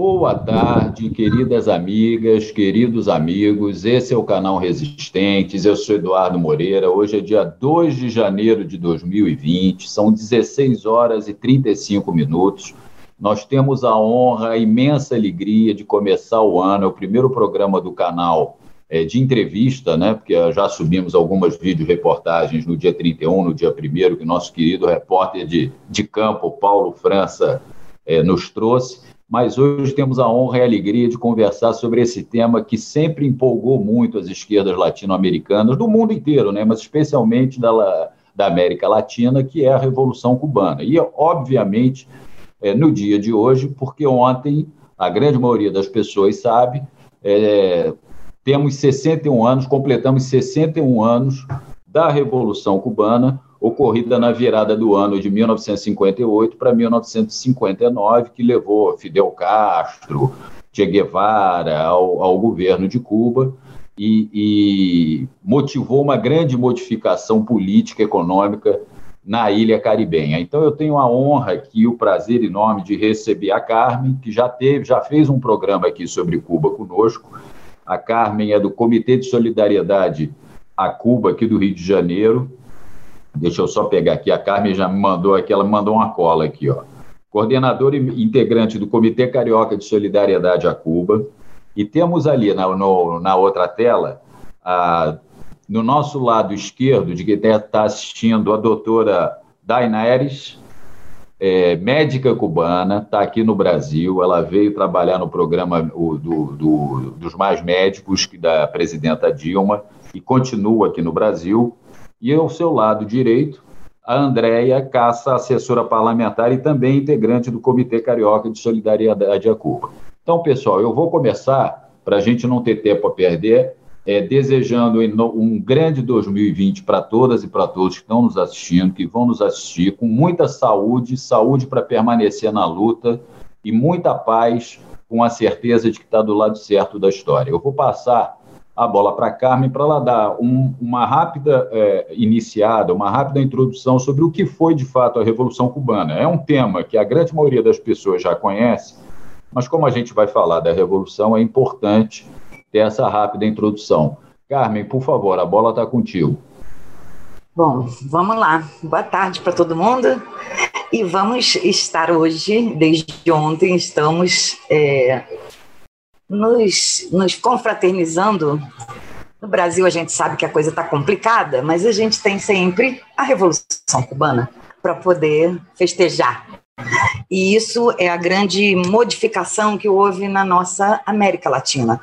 Boa tarde, queridas amigas, queridos amigos. Esse é o canal Resistentes. Eu sou Eduardo Moreira. Hoje é dia 2 de janeiro de 2020, são 16 horas e 35 minutos. Nós temos a honra, a imensa alegria de começar o ano, é o primeiro programa do canal é, de entrevista, né? Porque já subimos algumas vídeo-reportagens no dia 31, no dia 1 que nosso querido repórter de, de campo, Paulo França, é, nos trouxe mas hoje temos a honra e a alegria de conversar sobre esse tema que sempre empolgou muito as esquerdas latino-americanas, do mundo inteiro, né? mas especialmente da, da América Latina, que é a Revolução Cubana. E, obviamente, é, no dia de hoje, porque ontem a grande maioria das pessoas sabe, é, temos 61 anos, completamos 61 anos da Revolução Cubana, ocorrida na virada do ano de 1958 para 1959, que levou Fidel Castro, Che Guevara ao, ao governo de Cuba e, e motivou uma grande modificação política e econômica na ilha caribenha. Então eu tenho a honra aqui, o prazer enorme de receber a Carmen, que já teve, já fez um programa aqui sobre Cuba conosco. A Carmen é do Comitê de Solidariedade a Cuba aqui do Rio de Janeiro Deixa eu só pegar aqui, a Carmen já me mandou aqui, ela me mandou uma cola aqui, ó. Coordenador e integrante do Comitê Carioca de Solidariedade a Cuba. E temos ali na, no, na outra tela, a, no nosso lado esquerdo, de quem está assistindo, a doutora Dainares, é, médica cubana, está aqui no Brasil. Ela veio trabalhar no programa o, do, do, dos mais médicos da presidenta Dilma e continua aqui no Brasil. E ao seu lado direito, a Andréia Caça, assessora parlamentar e também integrante do Comitê Carioca de Solidariedade a Cuba. Então, pessoal, eu vou começar, para a gente não ter tempo a perder, é, desejando um grande 2020 para todas e para todos que estão nos assistindo, que vão nos assistir, com muita saúde, saúde para permanecer na luta e muita paz, com a certeza de que está do lado certo da história. Eu vou passar a bola para a Carmen para ela dar um, uma rápida é, iniciada, uma rápida introdução sobre o que foi de fato a Revolução Cubana. É um tema que a grande maioria das pessoas já conhece, mas como a gente vai falar da Revolução, é importante ter essa rápida introdução. Carmen, por favor, a bola está contigo. Bom, vamos lá. Boa tarde para todo mundo. E vamos estar hoje, desde ontem, estamos é, nos, nos confraternizando. No Brasil, a gente sabe que a coisa está complicada, mas a gente tem sempre a Revolução Cubana para poder festejar. E isso é a grande modificação que houve na nossa América Latina.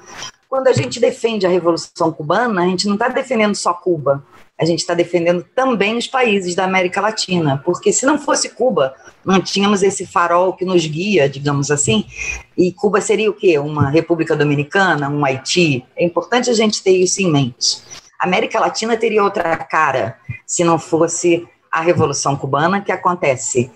Quando a gente defende a Revolução Cubana, a gente não está defendendo só Cuba, a gente está defendendo também os países da América Latina, porque se não fosse Cuba, não tínhamos esse farol que nos guia, digamos assim, e Cuba seria o quê? Uma República Dominicana, um Haiti? É importante a gente ter isso em mente. A América Latina teria outra cara se não fosse a Revolução Cubana, que acontece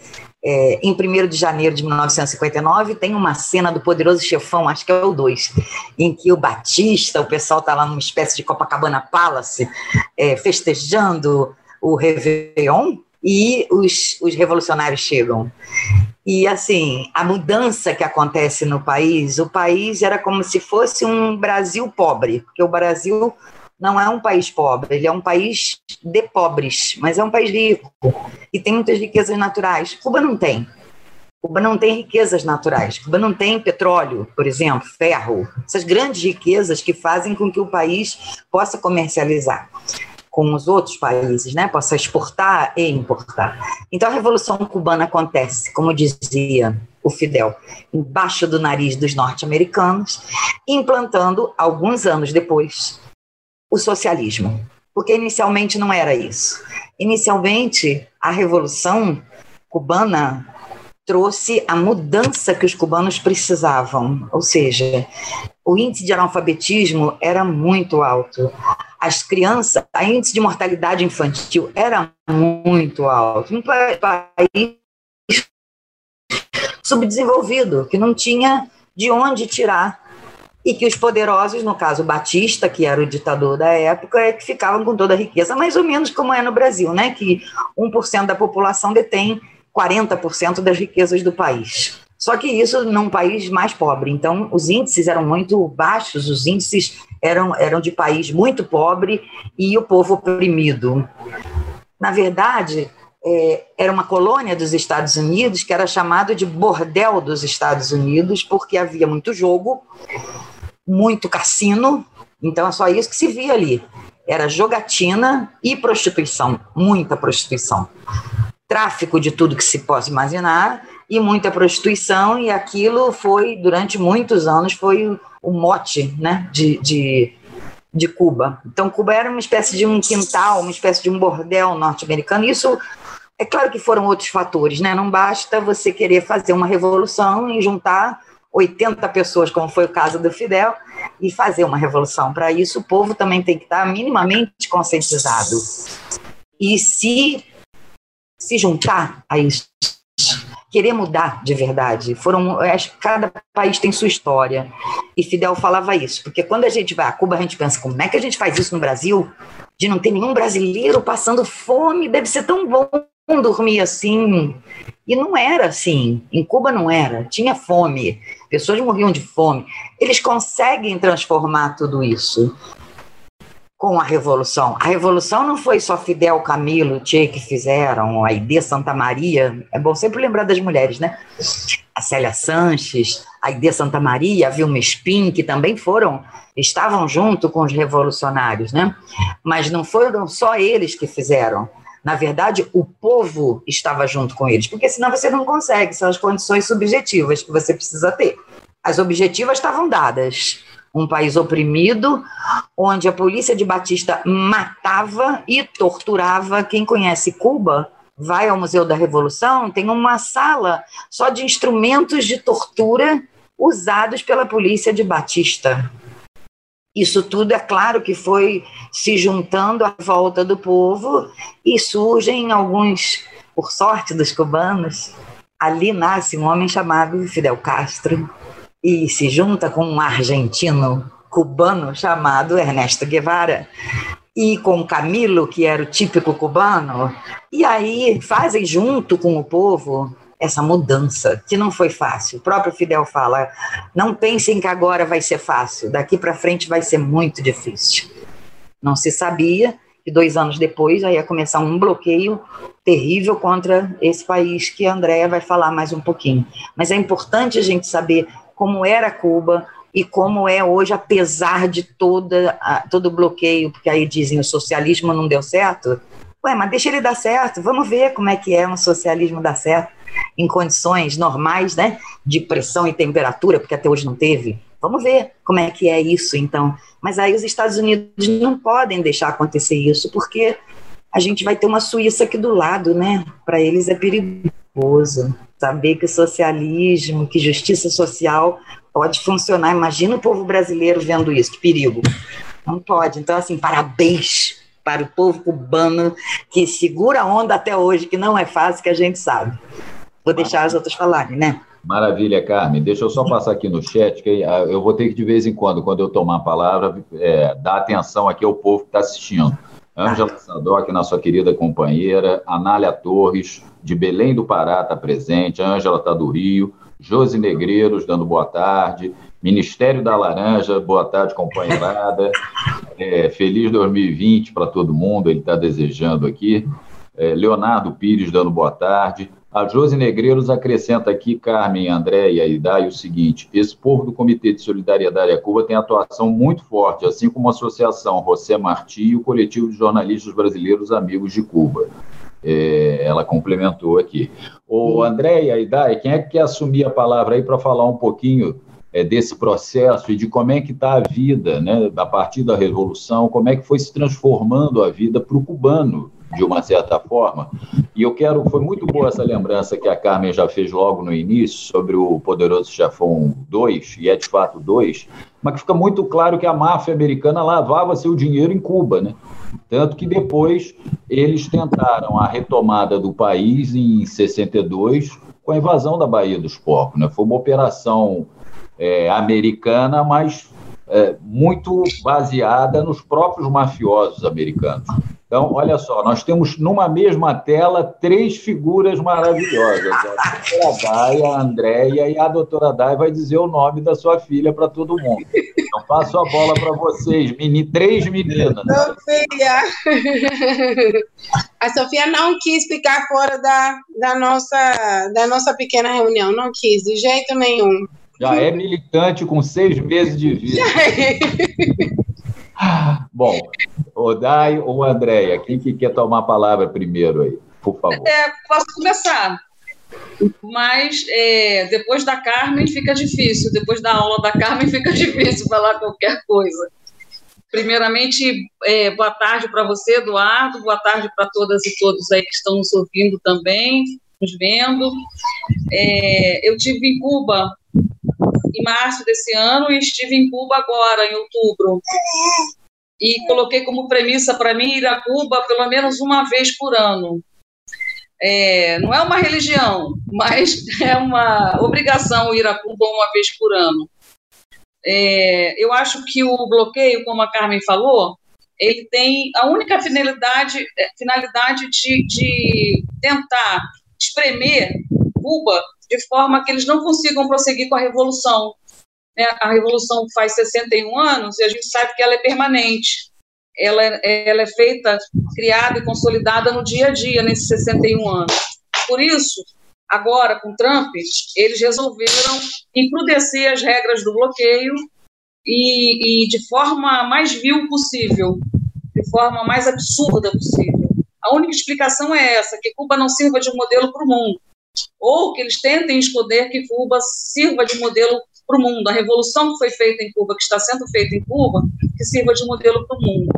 é, em 1 de janeiro de 1959, tem uma cena do Poderoso Chefão, acho que é o 2, em que o Batista, o pessoal está lá numa espécie de Copacabana Palace, é, festejando o Réveillon, e os, os revolucionários chegam. E, assim, a mudança que acontece no país, o país era como se fosse um Brasil pobre, porque o Brasil não é um país pobre, ele é um país de pobres, mas é um país rico e tem muitas riquezas naturais. Cuba não tem. Cuba não tem riquezas naturais. Cuba não tem petróleo, por exemplo, ferro, essas grandes riquezas que fazem com que o país possa comercializar com os outros países, né? Possa exportar e importar. Então a revolução cubana acontece, como dizia o Fidel, embaixo do nariz dos norte-americanos, implantando alguns anos depois o socialismo, porque inicialmente não era isso. Inicialmente, a Revolução Cubana trouxe a mudança que os cubanos precisavam, ou seja, o índice de analfabetismo era muito alto. As crianças, a índice de mortalidade infantil era muito alto. Um país subdesenvolvido, que não tinha de onde tirar e que os poderosos, no caso Batista, que era o ditador da época, é que ficavam com toda a riqueza, mais ou menos como é no Brasil, né? que 1% da população detém 40% das riquezas do país. Só que isso num país mais pobre. Então, os índices eram muito baixos, os índices eram, eram de país muito pobre e o povo oprimido. Na verdade, é, era uma colônia dos Estados Unidos que era chamado de bordel dos Estados Unidos, porque havia muito jogo, muito cassino, então é só isso que se via ali. Era jogatina e prostituição, muita prostituição. Tráfico de tudo que se possa imaginar e muita prostituição, e aquilo foi, durante muitos anos, foi o mote né, de, de, de Cuba. Então, Cuba era uma espécie de um quintal, uma espécie de um bordel norte-americano. Isso é claro que foram outros fatores, né? Não basta você querer fazer uma revolução e juntar 80 pessoas, como foi o caso do Fidel, e fazer uma revolução. Para isso, o povo também tem que estar minimamente conscientizado. E se, se juntar a isso, querer mudar de verdade. Foram, acho que cada país tem sua história. E Fidel falava isso, porque quando a gente vai a Cuba, a gente pensa, como é que a gente faz isso no Brasil? De não ter nenhum brasileiro passando fome, deve ser tão bom dormir assim. E não era assim. Em Cuba não era. Tinha fome. Pessoas morriam de fome. Eles conseguem transformar tudo isso com a Revolução. A Revolução não foi só Fidel Camilo, Che que fizeram, a Ide Santa Maria. É bom sempre lembrar das mulheres, né? A Célia Sanches, a Ide Santa Maria, a Vilma Spin, que também foram, estavam junto com os revolucionários, né? Mas não foram só eles que fizeram. Na verdade, o povo estava junto com eles, porque senão você não consegue, são as condições subjetivas que você precisa ter. As objetivas estavam dadas. Um país oprimido, onde a polícia de Batista matava e torturava. Quem conhece Cuba vai ao Museu da Revolução, tem uma sala só de instrumentos de tortura usados pela polícia de Batista. Isso tudo, é claro, que foi se juntando à volta do povo e surgem alguns, por sorte dos cubanos, ali nasce um homem chamado Fidel Castro e se junta com um argentino cubano chamado Ernesto Guevara e com Camilo, que era o típico cubano, e aí fazem junto com o povo essa mudança, que não foi fácil. O próprio Fidel fala: não pensem que agora vai ser fácil, daqui para frente vai ser muito difícil. Não se sabia que dois anos depois ia começar um bloqueio terrível contra esse país que a Andrea vai falar mais um pouquinho. Mas é importante a gente saber como era Cuba e como é hoje, apesar de toda, todo o bloqueio, porque aí dizem o socialismo não deu certo. Ué, mas deixa ele dar certo, vamos ver como é que é um socialismo dar certo em condições normais, né, de pressão e temperatura, porque até hoje não teve. Vamos ver como é que é isso, então. Mas aí os Estados Unidos não podem deixar acontecer isso, porque a gente vai ter uma Suíça aqui do lado, né? Para eles é perigoso saber que socialismo, que justiça social pode funcionar. Imagina o povo brasileiro vendo isso, que perigo. Não pode. Então, assim, parabéns para o povo cubano que segura a onda até hoje, que não é fácil, que a gente sabe. Vou deixar as outras falarem, né? Maravilha, Carmen. Deixa eu só passar aqui no chat, que ah, eu vou ter que, de vez em quando, quando eu tomar a palavra, é, dar atenção aqui ao povo que está assistindo. Ângela. Sadoc, nossa querida companheira, Anália Torres, de Belém do Pará, está presente, Ângela está do Rio, Josi Negreiros, dando boa tarde, Ministério da Laranja, boa tarde, companheirada, é, feliz 2020 para todo mundo, ele está desejando aqui, é, Leonardo Pires, dando boa tarde, a Josi Negreiros acrescenta aqui, Carmen, André e Aidai, o seguinte: esse povo do Comitê de Solidariedade a Cuba tem atuação muito forte, assim como a Associação José Martí e o Coletivo de Jornalistas Brasileiros Amigos de Cuba. É, ela complementou aqui. O André e Aidai, quem é que quer assumir a palavra aí para falar um pouquinho é, desse processo e de como é que está a vida, né, a partir da Revolução, como é que foi se transformando a vida para o cubano? De uma certa forma. E eu quero, foi muito boa essa lembrança que a Carmen já fez logo no início sobre o Poderoso Chefão 2, e é de fato 2, mas que fica muito claro que a máfia americana lavava seu dinheiro em Cuba, né? Tanto que depois eles tentaram a retomada do país em 62 com a invasão da Baía dos Porcos, né? Foi uma operação é, americana, mas é, muito baseada nos próprios mafiosos americanos. Então, olha só, nós temos numa mesma tela três figuras maravilhosas: a doutora a Andréia e a doutora Dai vai dizer o nome da sua filha para todo mundo. Então, passo a bola para vocês, meni, três meninas. Sofia! A Sofia não quis ficar fora da, da, nossa, da nossa pequena reunião, não quis, de jeito nenhum. Já é militante com seis meses de vida. Bom, o Dai ou Andréia, quem que quer tomar a palavra primeiro aí, por favor? É, posso começar. Mas é, depois da Carmen fica difícil, depois da aula da Carmen fica difícil falar qualquer coisa. Primeiramente, é, boa tarde para você, Eduardo, boa tarde para todas e todos aí que estão nos ouvindo também, nos vendo. É, eu tive em Cuba em março desse ano e estive em Cuba agora, em outubro. E coloquei como premissa para mim ir a Cuba pelo menos uma vez por ano. É, não é uma religião, mas é uma obrigação ir a Cuba uma vez por ano. É, eu acho que o bloqueio, como a Carmen falou, ele tem a única finalidade, é, finalidade de, de tentar espremer Cuba de forma que eles não consigam prosseguir com a revolução. Né? A revolução faz 61 anos e a gente sabe que ela é permanente. Ela, ela é feita, criada e consolidada no dia a dia, nesses 61 anos. Por isso, agora, com Trump, eles resolveram encrudecer as regras do bloqueio e, e de forma mais vil possível, de forma mais absurda possível. A única explicação é essa, que Cuba não sirva de modelo para o mundo ou que eles tentem esconder que Cuba sirva de modelo para o mundo. A revolução que foi feita em Cuba, que está sendo feita em Cuba, que sirva de modelo para o mundo.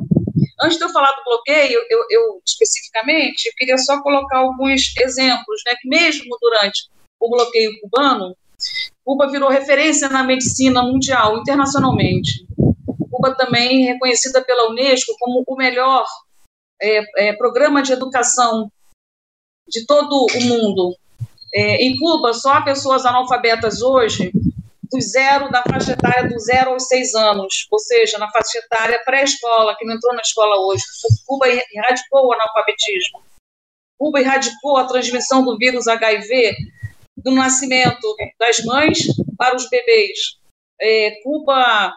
Antes de eu falar do bloqueio, eu, eu especificamente eu queria só colocar alguns exemplos, né, que mesmo durante o bloqueio cubano, Cuba virou referência na medicina mundial, internacionalmente. Cuba também é reconhecida pela Unesco como o melhor é, é, programa de educação de todo o mundo. É, em Cuba, só há pessoas analfabetas hoje do zero, da faixa etária do zero aos seis anos, ou seja, na faixa etária pré-escola, que não entrou na escola hoje. Cuba erradicou o analfabetismo. Cuba erradicou a transmissão do vírus HIV do nascimento das mães para os bebês. É, Cuba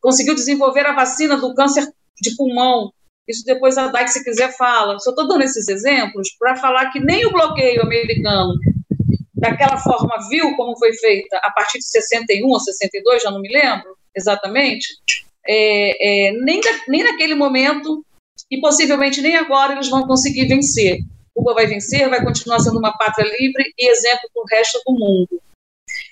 conseguiu desenvolver a vacina do câncer de pulmão. Isso depois a Dai, se quiser, fala. Só estou dando esses exemplos para falar que nem o bloqueio americano daquela forma vil como foi feita a partir de 61 ou 62, já não me lembro exatamente, é, é, nem, da, nem naquele momento e possivelmente nem agora eles vão conseguir vencer. Cuba vai vencer, vai continuar sendo uma pátria livre e exemplo para o resto do mundo.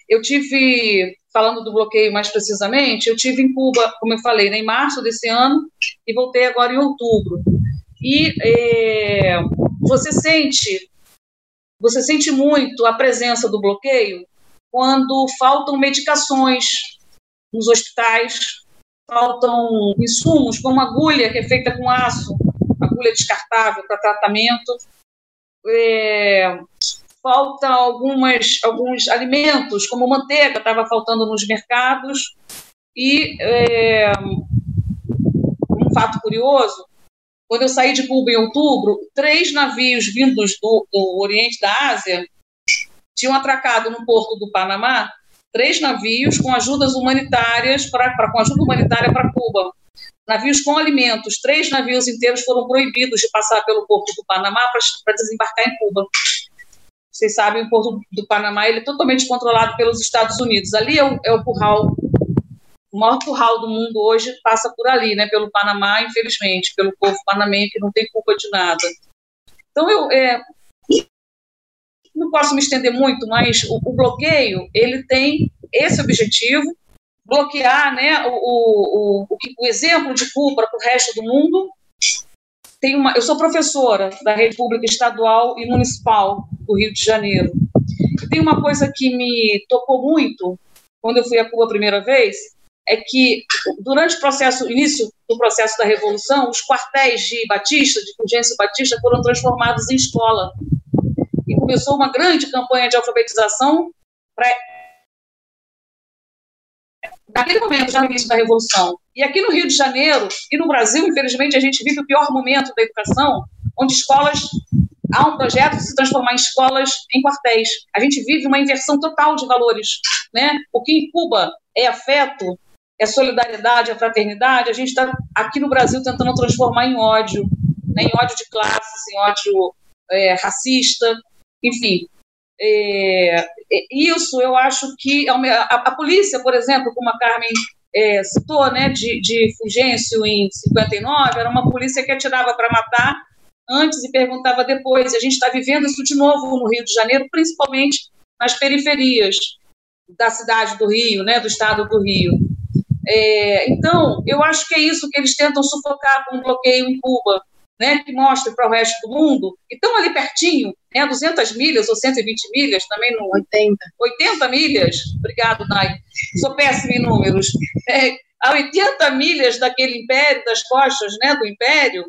Eu tive, falando do bloqueio mais precisamente, eu tive em Cuba, como eu falei, né, em março desse ano e voltei agora em outubro. E é, você sente você sente muito a presença do bloqueio? Quando faltam medicações nos hospitais, faltam insumos, como agulha que é feita com aço, agulha descartável para tratamento, é, falta algumas, alguns alimentos, como manteiga, estava faltando nos mercados, e é, um fato curioso, quando eu saí de Cuba em outubro, três navios vindos do, do Oriente da Ásia tinham atracado no porto do Panamá três navios com ajudas humanitárias para com ajuda humanitária para Cuba. Navios com alimentos, três navios inteiros foram proibidos de passar pelo porto do Panamá para desembarcar em Cuba. Vocês sabem, o porto do Panamá ele é totalmente controlado pelos Estados Unidos. Ali é o, é o curral o maior curral do mundo hoje passa por ali, né, pelo Panamá, infelizmente, pelo povo panamenho que não tem culpa de nada. Então, eu é, não posso me estender muito, mas o, o, bloqueio, ele tem esse objetivo, bloquear né, o, o, o, o exemplo de culpa para o resto do mundo. Tem uma, eu sou professora da rede pública estadual e municipal do Rio de Janeiro. E tem uma coisa que me tocou muito quando eu fui a Cuba a primeira vez, é que durante o processo, início do processo da revolução, os quartéis de Batista, de Fulgêncio Batista, foram transformados em escola. E começou uma grande campanha de alfabetização para naquele momento, já no início da Revolução. E aqui no Rio de Janeiro e no Brasil, infelizmente, a gente vive o pior momento da educação, onde escolas. Há um projeto de se transformar em escolas em quartéis. A gente vive uma inversão total de valores. Né? O que em Cuba é afeto, é solidariedade, é fraternidade, a gente está aqui no Brasil tentando transformar em ódio, né? em ódio de classes, em ódio é, racista, enfim. É, isso eu acho que a, a, a, polícia, por exemplo, como a Carmen é, citou, né, de, de Fulgêncio em 59, era uma polícia que atirava para matar antes e perguntava depois. E a gente está vivendo isso de novo no Rio de Janeiro, principalmente nas periferias da cidade do Rio, né, do estado do Rio. É, então, eu acho que é isso que eles tentam sufocar com o bloqueio em Cuba né, que mostre para o resto do mundo, e estão ali pertinho, né, 200 milhas ou 120 milhas, também no 80. 80 milhas, obrigado, Nai, sou péssima em números, é, a 80 milhas daquele império, das costas né, do império,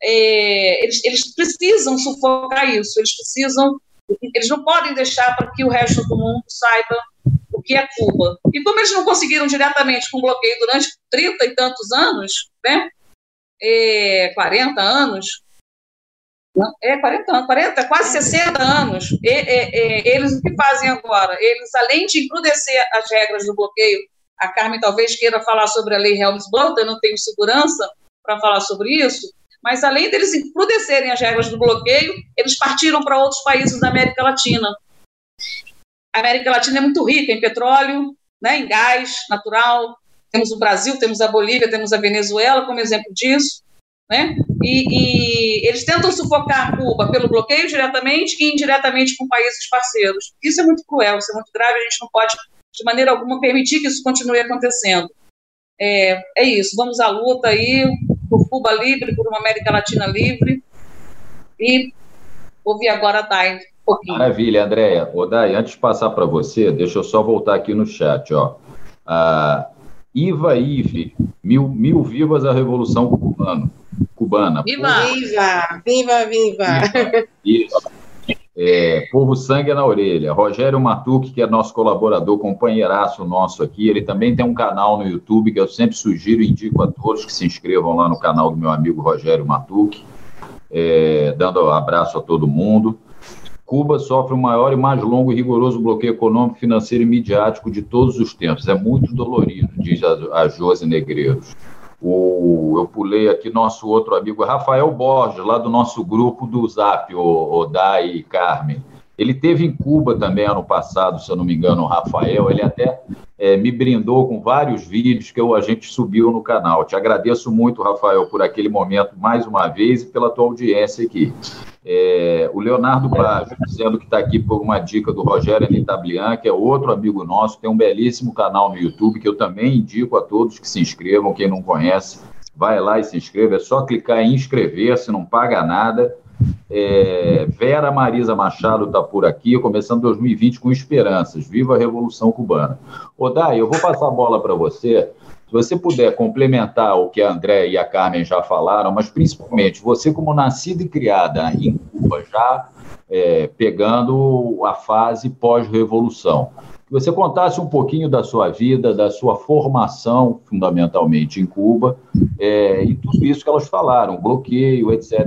é, eles, eles precisam sufocar isso, eles precisam, eles não podem deixar para que o resto do mundo saiba o que é Cuba. E como eles não conseguiram diretamente com bloqueio durante 30 e tantos anos, né, é, 40 anos, é 40 anos, 40, quase 60 anos, e, e, eles o que fazem agora? Eles, além de encrudecer as regras do bloqueio, a Carmen talvez queira falar sobre a lei Helms-Burton, não tenho segurança para falar sobre isso, mas além deles encrudecerem as regras do bloqueio, eles partiram para outros países da América Latina. A América Latina é muito rica em petróleo, né, em gás natural, temos o Brasil, temos a Bolívia, temos a Venezuela como exemplo disso, né? E, e, eles tentam sufocar Cuba pelo bloqueio diretamente e indiretamente com países parceiros. Isso é muito cruel, isso é muito grave, a gente não pode, de maneira alguma, permitir que isso continue acontecendo. É, é isso, vamos à luta aí por Cuba livre, por uma América Latina livre. E ouvir agora a Dai um pouquinho. Maravilha, Andréia. Ô, Dai, antes de passar para você, deixa eu só voltar aqui no chat. Ó. Ah, Iva Ive, mil, mil vivas a Revolução Cubana. cubana. Viva! Viva! Viva, viva! viva. É, Povo Sangue na Orelha. Rogério Matuque, que é nosso colaborador, companheiraço nosso aqui, ele também tem um canal no YouTube que eu sempre sugiro e indico a todos que se inscrevam lá no canal do meu amigo Rogério Matuque. É, dando um abraço a todo mundo. Cuba sofre o maior e mais longo e rigoroso bloqueio econômico, financeiro e midiático de todos os tempos. É muito dolorido, diz a, a Negreiros. O, eu pulei aqui nosso outro amigo Rafael Borges, lá do nosso grupo do Zap, o, o Dai e Carmen. Ele teve em Cuba também ano passado, se eu não me engano, o Rafael. Ele até é, me brindou com vários vídeos que eu, a gente subiu no canal. Te agradeço muito, Rafael, por aquele momento mais uma vez e pela tua audiência aqui. É, o Leonardo Baggio, dizendo que está aqui por uma dica do Rogério Anitablian, que é outro amigo nosso, tem um belíssimo canal no YouTube que eu também indico a todos que se inscrevam. Quem não conhece, vai lá e se inscreva. É só clicar em inscrever-se, não paga nada. É, Vera Marisa Machado está por aqui, começando 2020 com esperanças. Viva a Revolução Cubana. Odai, eu vou passar a bola para você. Se você puder complementar o que a André e a Carmen já falaram, mas principalmente você, como nascida e criada em Cuba, já é, pegando a fase pós-revolução, que você contasse um pouquinho da sua vida, da sua formação, fundamentalmente em Cuba, é, e tudo isso que elas falaram, bloqueio, etc.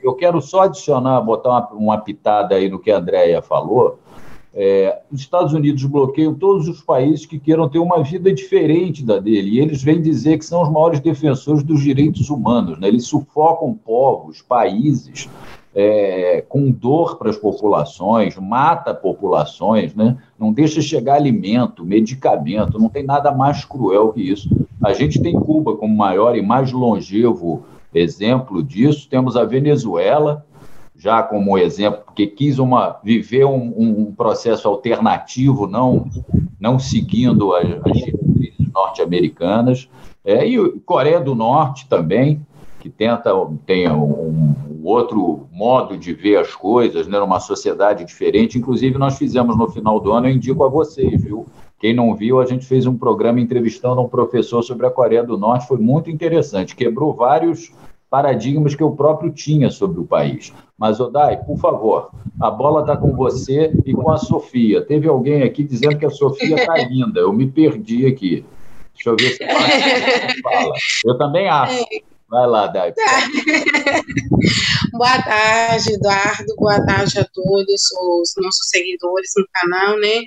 Eu quero só adicionar, botar uma, uma pitada aí no que a Andréia falou, é, os Estados Unidos bloqueiam todos os países que queiram ter uma vida diferente da dele, e eles vêm dizer que são os maiores defensores dos direitos humanos. Né? Eles sufocam povos, países, é, com dor para as populações, mata populações, né? não deixa chegar alimento, medicamento, não tem nada mais cruel que isso. A gente tem Cuba como maior e mais longevo exemplo disso, temos a Venezuela, já como exemplo, porque quis uma, viver um, um processo alternativo, não, não seguindo as, as diretrizes norte-americanas, é, e Coreia do Norte também, que tenta tem um, um, outro modo de ver as coisas, né, numa sociedade diferente. Inclusive, nós fizemos no final do ano, eu indico a vocês, viu? Quem não viu, a gente fez um programa entrevistando um professor sobre a Coreia do Norte, foi muito interessante, quebrou vários paradigmas que eu próprio tinha sobre o país. Mas, Odai, por favor, a bola está com você e com a Sofia. Teve alguém aqui dizendo que a Sofia está linda, eu me perdi aqui. Deixa eu ver se fala. Eu também acho. Vai lá, Dai. Tá. Boa tarde, Eduardo. Boa tarde a todos os nossos seguidores no canal, né?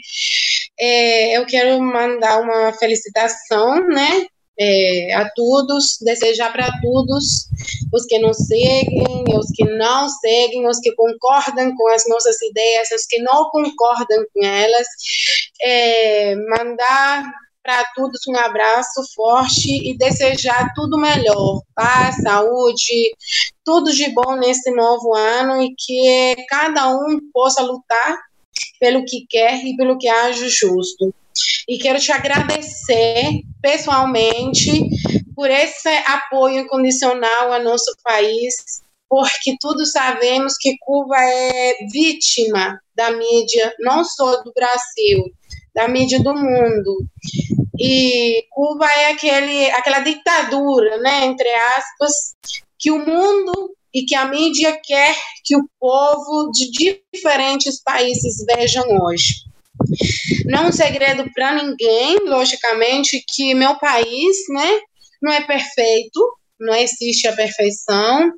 É, eu quero mandar uma felicitação, né? É, a todos, desejar para todos, os que nos seguem, os que não seguem, os que concordam com as nossas ideias, os que não concordam com elas, é, mandar para todos um abraço forte e desejar tudo melhor, paz, saúde, tudo de bom nesse novo ano e que cada um possa lutar pelo que quer e pelo que acha justo. E quero te agradecer pessoalmente por esse apoio incondicional ao nosso país, porque todos sabemos que Cuba é vítima da mídia, não só do Brasil, da mídia do mundo. E Cuba é aquele, aquela ditadura, né, entre aspas, que o mundo e que a mídia quer que o povo de diferentes países vejam hoje. Não é um segredo para ninguém, logicamente, que meu país, né, não é perfeito, não existe a perfeição,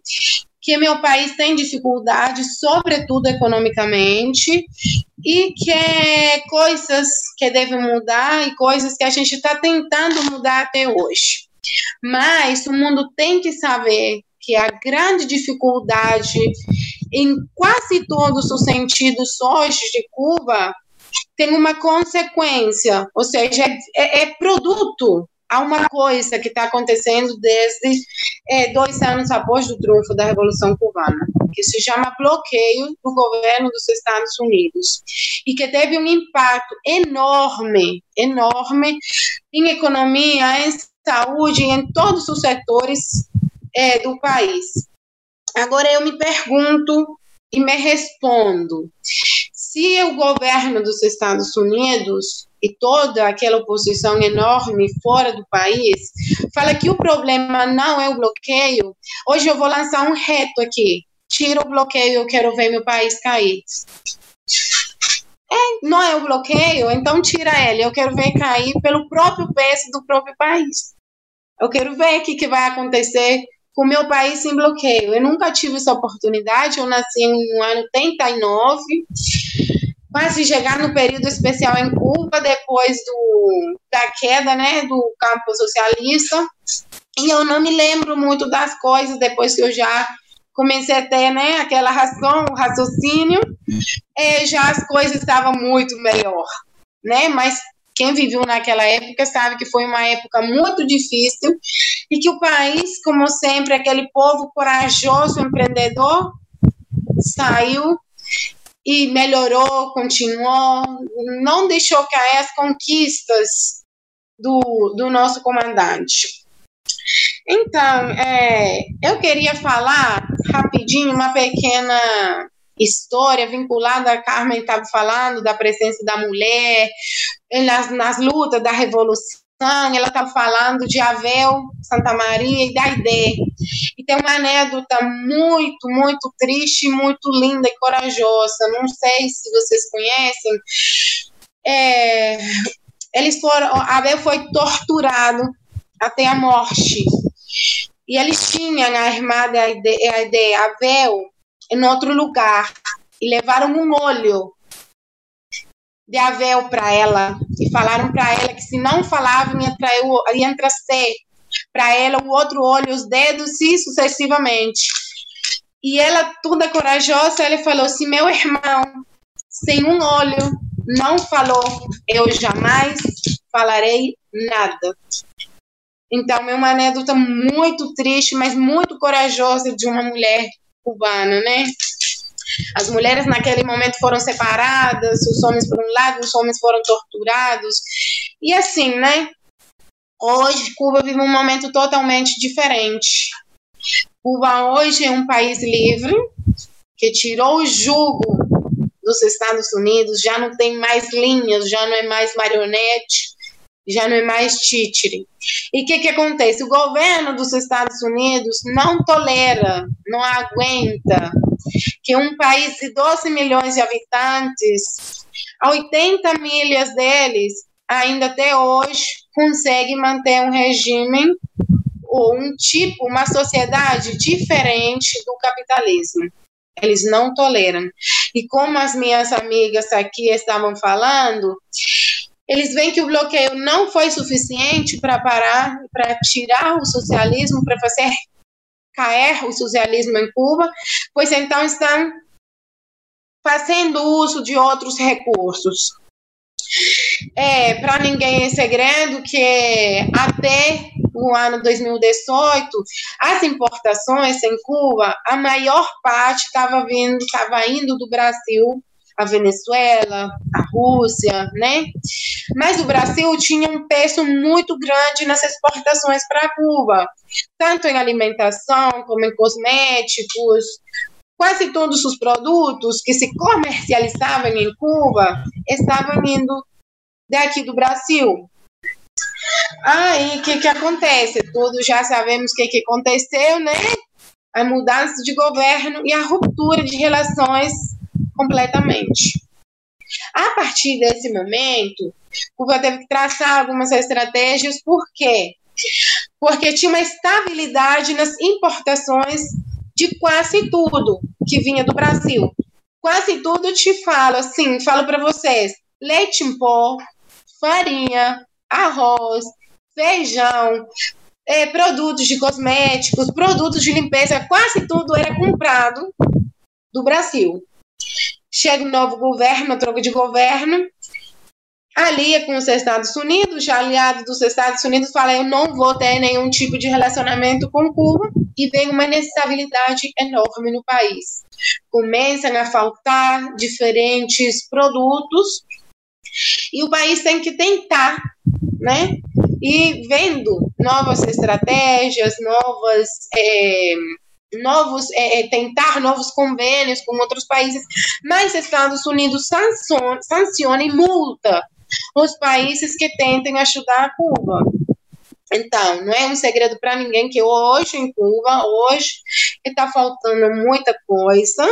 que meu país tem dificuldade, sobretudo economicamente, e que é coisas que devem mudar e coisas que a gente está tentando mudar até hoje. Mas o mundo tem que saber que a grande dificuldade em quase todos os sentidos hoje de Cuba tem uma consequência, ou seja, é, é produto há uma coisa que está acontecendo desde é, dois anos após o triunfo da Revolução Cubana, que se chama bloqueio do governo dos Estados Unidos e que teve um impacto enorme, enorme em economia, em saúde, em todos os setores é, do país. Agora eu me pergunto e me respondo: se o governo dos Estados Unidos e toda aquela oposição enorme fora do país fala que o problema não é o bloqueio, hoje eu vou lançar um reto aqui. Tira o bloqueio, eu quero ver meu país cair. É, não é o bloqueio, então tira ele. Eu quero ver cair pelo próprio peso do próprio país. Eu quero ver o que, que vai acontecer com meu país sem bloqueio. Eu nunca tive essa oportunidade, eu nasci no ano 89, quase chegar no período especial em Cuba, depois do, da queda né, do campo socialista, e eu não me lembro muito das coisas depois que eu já comecei a ter né, aquela razão, o raciocínio, é, já as coisas estavam muito melhor, né? Mas quem viveu naquela época sabe que foi uma época muito difícil e que o país, como sempre, aquele povo corajoso, empreendedor, saiu e melhorou, continuou, não deixou cair as conquistas do, do nosso comandante. Então, é, eu queria falar rapidinho uma pequena história vinculada a Carmen estava falando da presença da mulher nas, nas lutas da revolução ela estava falando de Avel, Santa Maria e da Aide. E tem uma anedota muito, muito triste, muito linda e corajosa. Não sei se vocês conhecem. É, eles foram, Abel foi torturado até a morte. E eles tinham a irmã da Aide, Abel, em outro lugar e levaram um olho de Avel para ela e falaram para ela que se não falava ia, trair, ia trazer para ela o outro olho, os dedos e sucessivamente. E ela, toda corajosa, ela falou assim: meu irmão, sem um olho, não falou, eu jamais falarei nada. Então, é uma anedota muito triste, mas muito corajosa de uma mulher cubana, né? As mulheres naquele momento foram separadas, os homens por um lado, os homens foram torturados. E assim, né? Hoje, Cuba vive um momento totalmente diferente. Cuba hoje é um país livre, que tirou o jugo dos Estados Unidos, já não tem mais linhas, já não é mais marionete, já não é mais títere. E o que, que acontece? O governo dos Estados Unidos não tolera, não aguenta que um país de 12 milhões de habitantes, a 80 milhas deles, ainda até hoje consegue manter um regime ou um tipo, uma sociedade diferente do capitalismo. Eles não toleram. E como as minhas amigas aqui estavam falando, eles veem que o bloqueio não foi suficiente para parar, para tirar o socialismo, para fazer cair o socialismo em Cuba, pois então estão fazendo uso de outros recursos. É, para ninguém é segredo que até o ano 2018, as importações em Cuba, a maior parte estava vindo, estava indo do Brasil, a Venezuela, a Rússia, né? Mas o Brasil tinha um peso muito grande nas exportações para Cuba, tanto em alimentação como em cosméticos, quase todos os produtos que se comercializavam em Cuba estavam indo daqui do Brasil. Aí, o que, que acontece? Todos já sabemos o que, que aconteceu, né? A mudança de governo e a ruptura de relações completamente. A partir desse momento, Cuba teve que traçar algumas estratégias, por quê? Porque tinha uma estabilidade nas importações de quase tudo que vinha do Brasil. Quase tudo te falo, assim, falo para vocês: leite em pó, farinha, arroz, feijão, é, produtos de cosméticos, produtos de limpeza, quase tudo era comprado do Brasil. Chega um novo governo, troca de governo, alia com os Estados Unidos, já aliado dos Estados Unidos, fala: eu não vou ter nenhum tipo de relacionamento com Cuba, e vem uma instabilidade enorme no país. Começam a faltar diferentes produtos, e o país tem que tentar, né? E vendo novas estratégias, novas. É, novos é, é, tentar novos convênios com outros países, mas Estados Unidos sanciona, sanciona e multa os países que tentem ajudar a Cuba. Então, não é um segredo para ninguém que hoje em Cuba, hoje, está faltando muita coisa,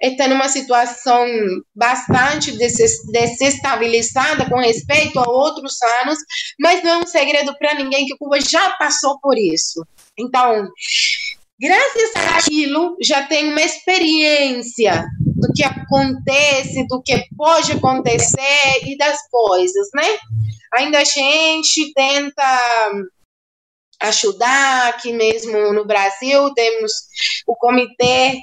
está numa situação bastante desestabilizada com respeito a outros anos, mas não é um segredo para ninguém que Cuba já passou por isso. Então, graças àquilo, já tem uma experiência do que acontece, do que pode acontecer e das coisas, né? Ainda a gente tenta ajudar aqui mesmo no Brasil, temos o comitê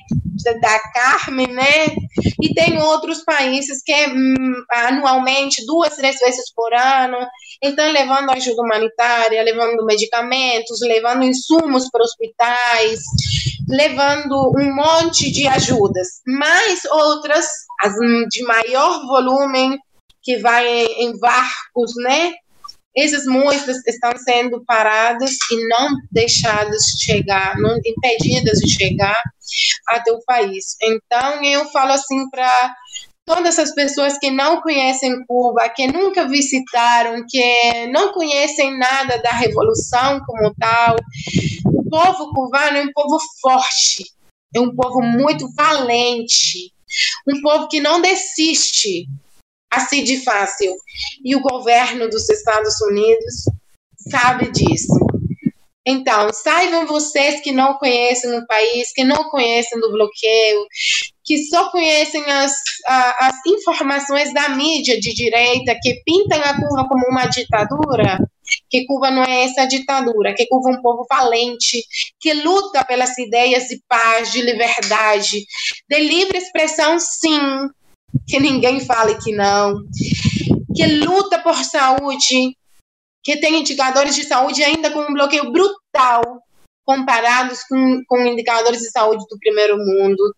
da Carmen, né? E tem outros países que hum, anualmente, duas, três vezes por ano, estão levando ajuda humanitária, levando medicamentos, levando insumos para hospitais, levando um monte de ajudas. Mas outras, as de maior volume, que vai em barcos, né? Essas muitas estão sendo paradas e não deixadas de chegar, não impedidas de chegar até o país. Então, eu falo assim para todas essas pessoas que não conhecem Cuba, que nunca visitaram, que não conhecem nada da revolução como tal, o povo cubano é um povo forte, é um povo muito valente, um povo que não desiste assim de fácil. E o governo dos Estados Unidos sabe disso. Então, saibam vocês que não conhecem o país, que não conhecem do bloqueio, que só conhecem as, as informações da mídia de direita, que pintam a Cuba como uma ditadura, que Cuba não é essa ditadura, que Cuba é um povo valente, que luta pelas ideias de paz, de liberdade, de livre expressão, sim, que ninguém fale que não, que luta por saúde, que tem indicadores de saúde ainda com um bloqueio brutal comparados com, com indicadores de saúde do primeiro mundo,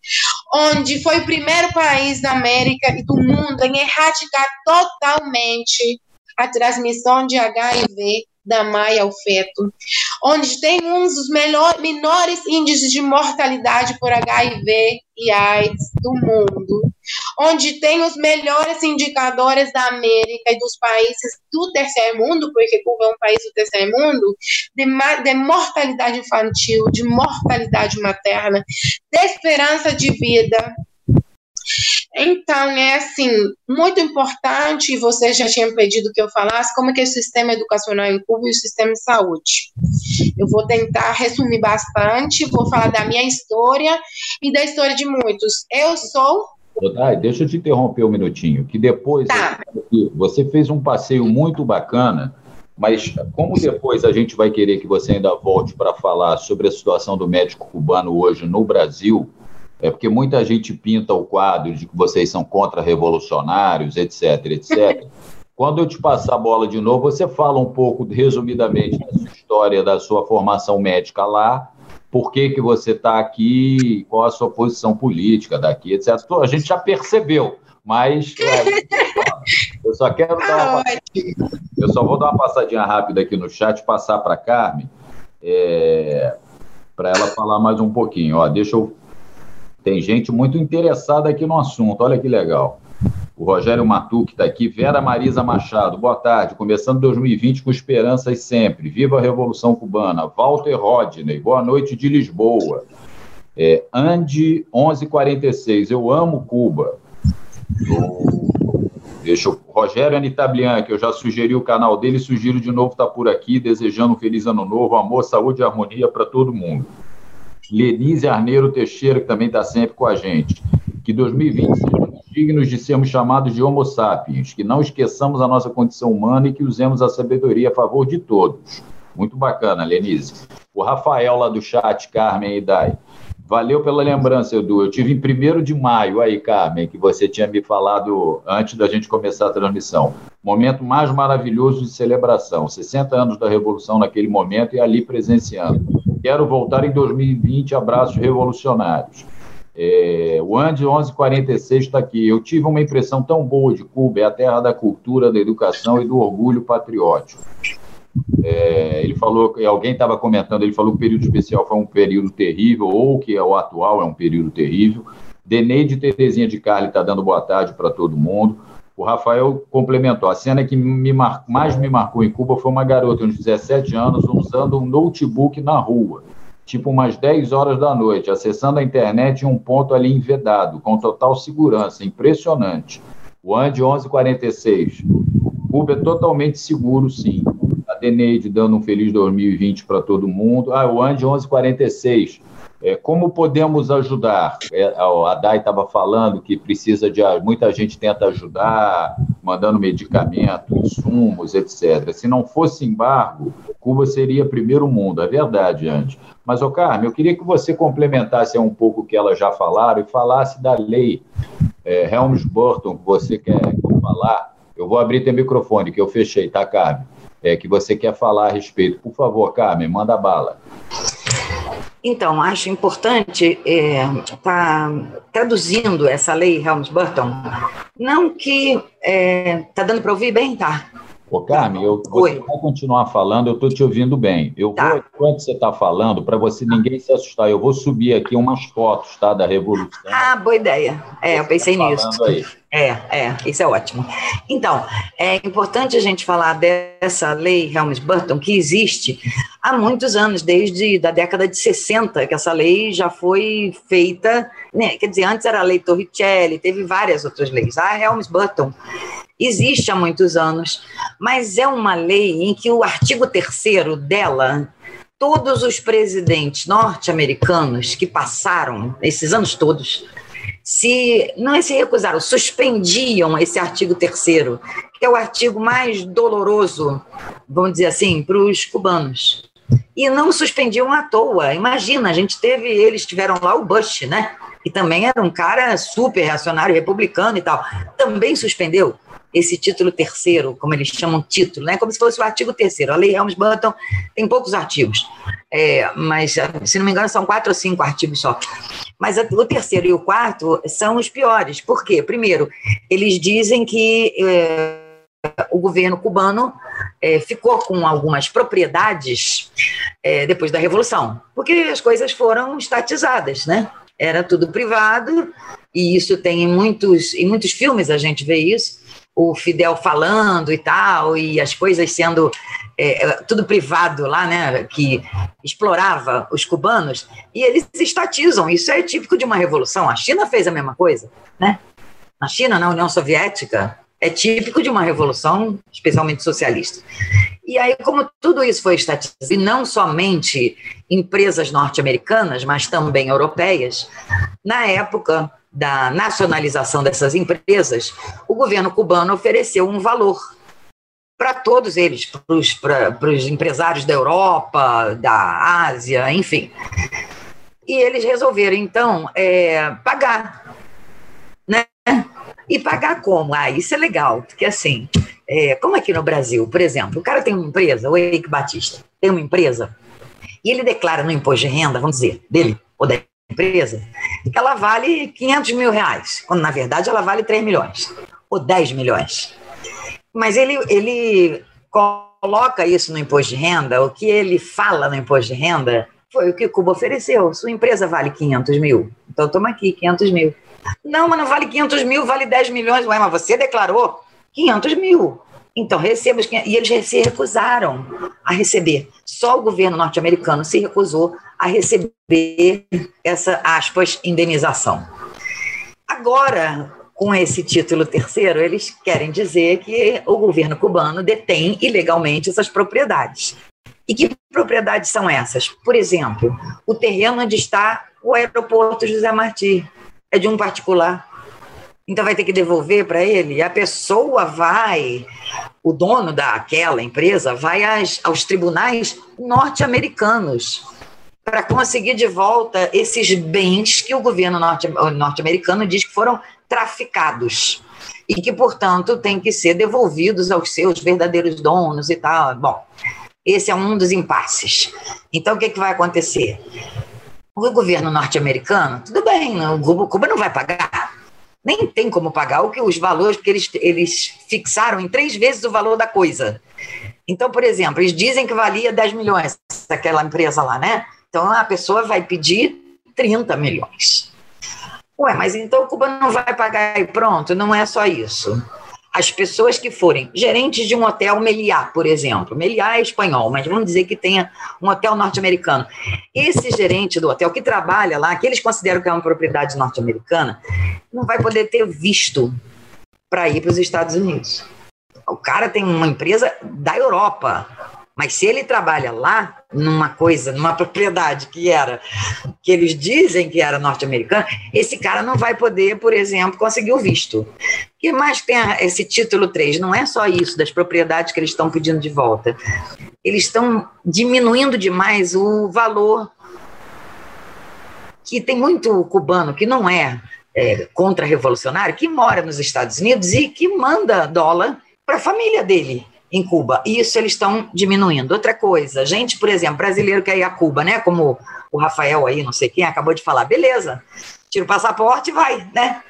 onde foi o primeiro país da América e do mundo em erradicar totalmente a transmissão de HIV da mãe ao feto, onde tem um dos melhor, menores índices de mortalidade por HIV e AIDS do mundo, onde tem os melhores indicadores da América e dos países do terceiro mundo, porque Cuba é um país do terceiro mundo, de, de mortalidade infantil, de mortalidade materna, de esperança de vida. Então, é assim, muito importante, você já tinha pedido que eu falasse como é que é o sistema educacional em Cuba e o sistema de saúde. Eu vou tentar resumir bastante, vou falar da minha história e da história de muitos. Eu sou Dai, deixa eu te interromper um minutinho, que depois tá. você fez um passeio muito bacana, mas como depois a gente vai querer que você ainda volte para falar sobre a situação do médico cubano hoje no Brasil, é porque muita gente pinta o quadro de que vocês são contra-revolucionários, etc, etc. Quando eu te passar a bola de novo, você fala um pouco, resumidamente, da sua história, da sua formação médica lá, por que, que você está aqui, qual a sua posição política daqui, etc. A gente já percebeu, mas é, eu só quero dar uma eu só vou dar uma passadinha rápida aqui no chat, passar para a Carmen, é, para ela falar mais um pouquinho. Ó, deixa eu tem gente muito interessada aqui no assunto, olha que legal. O Rogério Matu, que está aqui, Vera Marisa Machado, boa tarde. Começando 2020 com esperanças sempre. Viva a Revolução Cubana. Walter Rodney, boa noite de Lisboa. É, Andy 1146, eu amo Cuba. Deixa o Rogério Anitablian, que eu já sugeri o canal dele, sugiro de novo estar tá por aqui, desejando um feliz ano novo, amor, saúde e harmonia para todo mundo. Lenise Arneiro Teixeira, que também está sempre com a gente. Que 2020 sejamos dignos de sermos chamados de Homo sapiens, que não esqueçamos a nossa condição humana e que usemos a sabedoria a favor de todos. Muito bacana, Lenise. O Rafael lá do chat, Carmen e Dai. Valeu pela lembrança, Edu. Eu tive em 1 de maio aí, Carmen, que você tinha me falado antes da gente começar a transmissão. Momento mais maravilhoso de celebração. 60 anos da Revolução naquele momento e ali presenciando. Quero voltar em 2020. Abraços revolucionários. É, o Andy 1146 está aqui. Eu tive uma impressão tão boa de Cuba, é a terra da cultura, da educação e do orgulho patriótico. É, ele falou alguém estava comentando, ele falou que o período especial foi um período terrível, ou que é o atual é um período terrível. Deneide Terezinha de Carli está dando boa tarde para todo mundo. O Rafael complementou. A cena que me mar... mais me marcou em Cuba foi uma garota de 17 anos usando um notebook na rua, tipo umas 10 horas da noite, acessando a internet em um ponto ali envedado, com total segurança. Impressionante. O Andy 1146. Cuba é totalmente seguro, sim. A Deneide dando um feliz 2020 para todo mundo. Ah, o Andy 1146 é, como podemos ajudar? É, a Dai estava falando que precisa de. Muita gente tenta ajudar, mandando medicamento, insumos, etc. Se não fosse embargo, Cuba seria primeiro mundo, é verdade, Andy. Mas, ô Carmen, eu queria que você complementasse um pouco o que elas já falaram e falasse da lei é, Helms-Burton, você quer falar. Eu vou abrir teu microfone, que eu fechei, tá, Carmen? É, que você quer falar a respeito. Por favor, Carmen, manda bala. Então, acho importante estar é, tá traduzindo essa lei Helms-Burton. Não que está é, tá dando para ouvir bem, tá? Ô, Carmen, eu, você vai continuar falando, eu estou te ouvindo bem. Eu tá. vou, enquanto você está falando, para você ninguém se assustar, eu vou subir aqui umas fotos tá, da Revolução. Ah, boa ideia. É, eu pensei tá nisso. Aí. É, é, isso é ótimo. Então, é importante a gente falar dessa lei Helms-Burton, que existe há muitos anos, desde a década de 60, que essa lei já foi feita, né? quer dizer, antes era a lei Torricelli, teve várias outras leis. A Helms-Burton existe há muitos anos, mas é uma lei em que o artigo 3 dela, todos os presidentes norte-americanos que passaram esses anos todos, se não é se recusaram, suspendiam esse artigo 3 que é o artigo mais doloroso, vamos dizer assim, para os cubanos. E não suspendiam à toa. Imagina, a gente teve, eles tiveram lá o Bush, né? Que também era um cara super reacionário, republicano e tal. Também suspendeu esse título terceiro, como eles chamam título, né? como se fosse o artigo terceiro. A lei Helms-Burton tem poucos artigos, é, mas, se não me engano, são quatro ou cinco artigos só. Mas o terceiro e o quarto são os piores. Por quê? Primeiro, eles dizem que é, o governo cubano é, ficou com algumas propriedades é, depois da Revolução, porque as coisas foram estatizadas, né? Era tudo privado, e isso tem em muitos, em muitos filmes a gente vê isso o Fidel falando e tal, e as coisas sendo é, é, tudo privado lá, né, que explorava os cubanos, e eles estatizam. Isso é típico de uma revolução. A China fez a mesma coisa, né? na China, na União Soviética, é típico de uma revolução, especialmente socialista. E aí, como tudo isso foi estatizado, e não somente empresas norte-americanas, mas também europeias, na época da nacionalização dessas empresas, o governo cubano ofereceu um valor para todos eles, para os empresários da Europa, da Ásia, enfim. E eles resolveram, então, é, pagar. Né? E pagar como? Ah, isso é legal, porque assim, é, como aqui no Brasil, por exemplo, o cara tem uma empresa, o Eike Batista, tem uma empresa, e ele declara no imposto de renda, vamos dizer, dele ou da empresa, que ela vale 500 mil reais, quando na verdade ela vale 3 milhões, ou 10 milhões. Mas ele, ele coloca isso no imposto de renda, o que ele fala no imposto de renda foi o que Cuba ofereceu. Sua empresa vale 500 mil, então toma aqui 500 mil. Não, mas não vale 500 mil, vale 10 milhões. Ué, mas você declarou 500 mil. Então, receba os 500. E eles se recusaram a receber. Só o governo norte-americano se recusou a receber essa, aspas, indenização. Agora, com esse título terceiro, eles querem dizer que o governo cubano detém ilegalmente essas propriedades. E que propriedades são essas? Por exemplo, o terreno onde está o aeroporto José Martí é de um particular. Então vai ter que devolver para ele. A pessoa vai, o dono daquela empresa vai às, aos tribunais norte-americanos para conseguir de volta esses bens que o governo norte-americano diz que foram traficados e que, portanto, têm que ser devolvidos aos seus verdadeiros donos e tal. Bom, esse é um dos impasses. Então, o que, que vai acontecer? O governo norte-americano, tudo bem, o Cuba não vai pagar. Nem tem como pagar o que os valores, porque eles, eles fixaram em três vezes o valor da coisa. Então, por exemplo, eles dizem que valia 10 milhões aquela empresa lá, né? Então a pessoa vai pedir 30 milhões. Ué, mas então Cuba não vai pagar e pronto? Não é só isso as pessoas que forem gerentes de um hotel Meliá, por exemplo. Meliá é espanhol, mas vamos dizer que tenha um hotel norte-americano. Esse gerente do hotel que trabalha lá, que eles consideram que é uma propriedade norte-americana, não vai poder ter visto para ir para os Estados Unidos. O cara tem uma empresa da Europa mas se ele trabalha lá, numa coisa, numa propriedade que era, que eles dizem que era norte-americana, esse cara não vai poder, por exemplo, conseguir o visto. Que mais tem esse título 3? Não é só isso, das propriedades que eles estão pedindo de volta. Eles estão diminuindo demais o valor que tem muito cubano que não é, é contra-revolucionário, que mora nos Estados Unidos e que manda dólar para a família dele em Cuba. E isso eles estão diminuindo. Outra coisa, gente, por exemplo, brasileiro quer ir a Cuba, né? Como o Rafael aí, não sei quem, acabou de falar, beleza, tira o passaporte e vai, né?